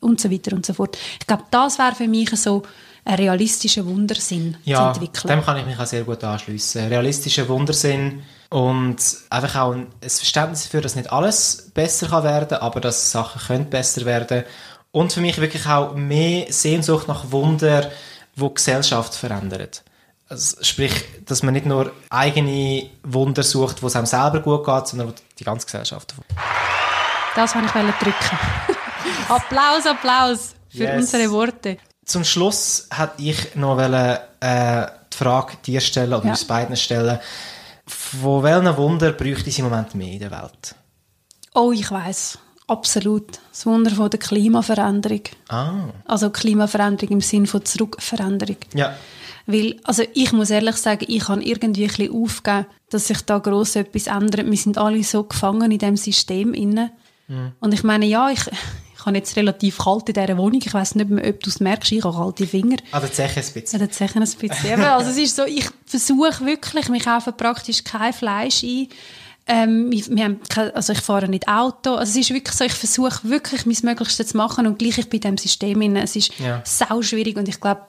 und so weiter und so fort. Ich glaube, das wäre für mich so ein realistischer Wundersinn Ja, zu entwickeln. dem kann ich mich auch sehr gut anschliessen. Realistischer Wundersinn und einfach auch ein, ein Verständnis dafür, dass nicht alles besser kann werden, aber dass Sachen können besser werden. Und für mich wirklich auch mehr Sehnsucht nach Wunder, wo die Gesellschaft verändert. Also, sprich, dass man nicht nur eigene Wunder sucht, wo es einem selber gut geht, sondern wo die ganze Gesellschaft. Das wollte ich drücken. Applaus, Applaus für Yes. unsere Worte. Zum Schluss hätte ich noch wollen, äh, die Frage dir stellen oder Ja. uns beiden stellen. Von welchen Wunder bräuchte es im Moment mehr in der Welt? Oh, ich weiß, absolut. Das Wunder von der Klimaveränderung. Ah, Also Klimaveränderung im Sinn von Zurückveränderung. ja. Weil, also ich muss ehrlich sagen, ich kann irgendwie ein bisschen aufgeben, dass sich da gross etwas ändert. Wir sind alle so gefangen in diesem System inne. Und ich meine, ja, ich, ich habe jetzt relativ kalt in dieser Wohnung. Ich weiß nicht mehr, ob du es merkst, ich habe kalte Finger. Ah, der Zeche ein Ja, bisschen. das sicher ein bisschen. Also es ist so, ich versuche wirklich, wir kaufen praktisch kein Fleisch ein. Ähm, wir, haben also ich fahre nicht Auto. Also es ist wirklich so, ich versuche wirklich mein Möglichstes zu machen und gleich ich in diesem System inne. Es ist Ja. sau schwierig und ich glaube,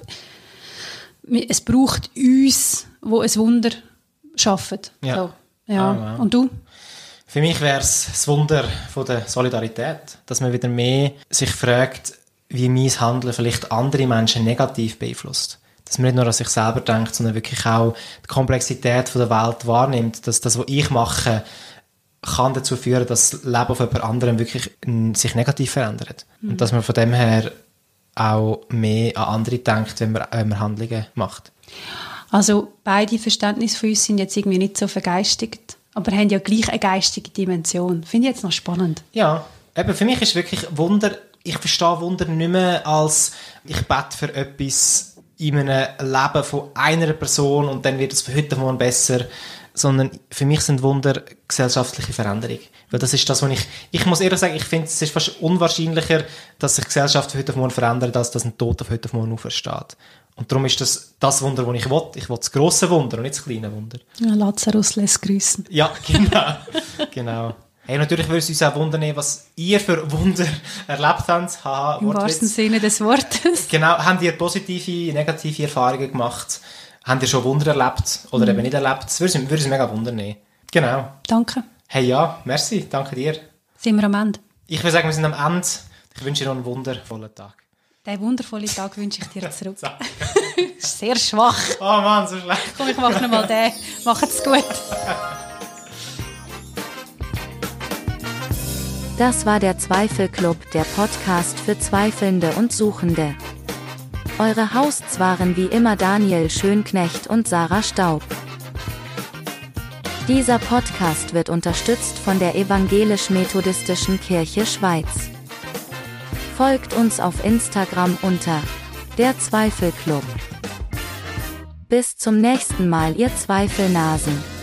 es braucht uns, wo ein Wunder schaffen. Ja. So. ja. Ah, wow. Und du? Für mich wäre es das Wunder von der Solidarität. Dass man wieder mehr sich fragt, wie mein Handeln vielleicht andere Menschen negativ beeinflusst. Dass man nicht nur an sich selber denkt, sondern wirklich auch die Komplexität von der Welt wahrnimmt. Dass das, was ich mache, kann dazu führen, dass das Leben von jemand anderem wirklich sich negativ verändert. Und dass man von dem her auch mehr an andere denkt, wenn man, wenn man Handlungen macht. Also beide Verständnisse von uns sind jetzt irgendwie nicht so vergeistigt, aber haben ja gleich eine geistige Dimension. Finde ich jetzt noch spannend. Ja, eben für mich ist wirklich Wunder, ich verstehe Wunder nicht mehr als ich bete für etwas in einem Leben von einer Person und dann wird es von heute auf morgen besser, sondern für mich sind Wunder gesellschaftliche Veränderung. Weil das ist das, was ich, ich muss ehrlich sagen, ich finde, es ist fast unwahrscheinlicher, dass sich Gesellschaft von heute auf morgen verändert, als dass ein Tod auf heute auf morgen aufersteht. Und darum ist das das Wunder, das ich will. Ich will das grosse Wunder und nicht das kleine Wunder. Ja, Lazarus lässt grüßen. Ja, genau. genau. Hey, natürlich würde es uns auch wundern, was ihr für Wunder erlebt habt. Haha, Im wahrsten Sinne des Wortes. Genau. Habt ihr positive, negative Erfahrungen gemacht? Habt ihr schon Wunder erlebt oder mhm. eben nicht erlebt? Das würde uns, würde uns mega wundern. Genau. Danke. Hey, ja, merci. Danke dir. Sind wir am Ende? Ich würde sagen, wir sind am Ende. Ich wünsche dir noch einen wundervollen Tag. Diesen wundervollen Tag wünsche ich dir zurück. sehr schwach. Oh Mann, so schlecht. Komm, ich mache nochmal den. Macht's gut. Das war der Zweifelclub, der Podcast für Zweifelnde und Suchende. Eure Hosts waren wie immer Daniel Schönknecht und Sarah Staub. Dieser Podcast wird unterstützt von der Evangelisch-Methodistischen Kirche Schweiz. Folgt uns auf Instagram unter der Zweifelclub. Bis zum nächsten Mal, ihr Zweifelnasen.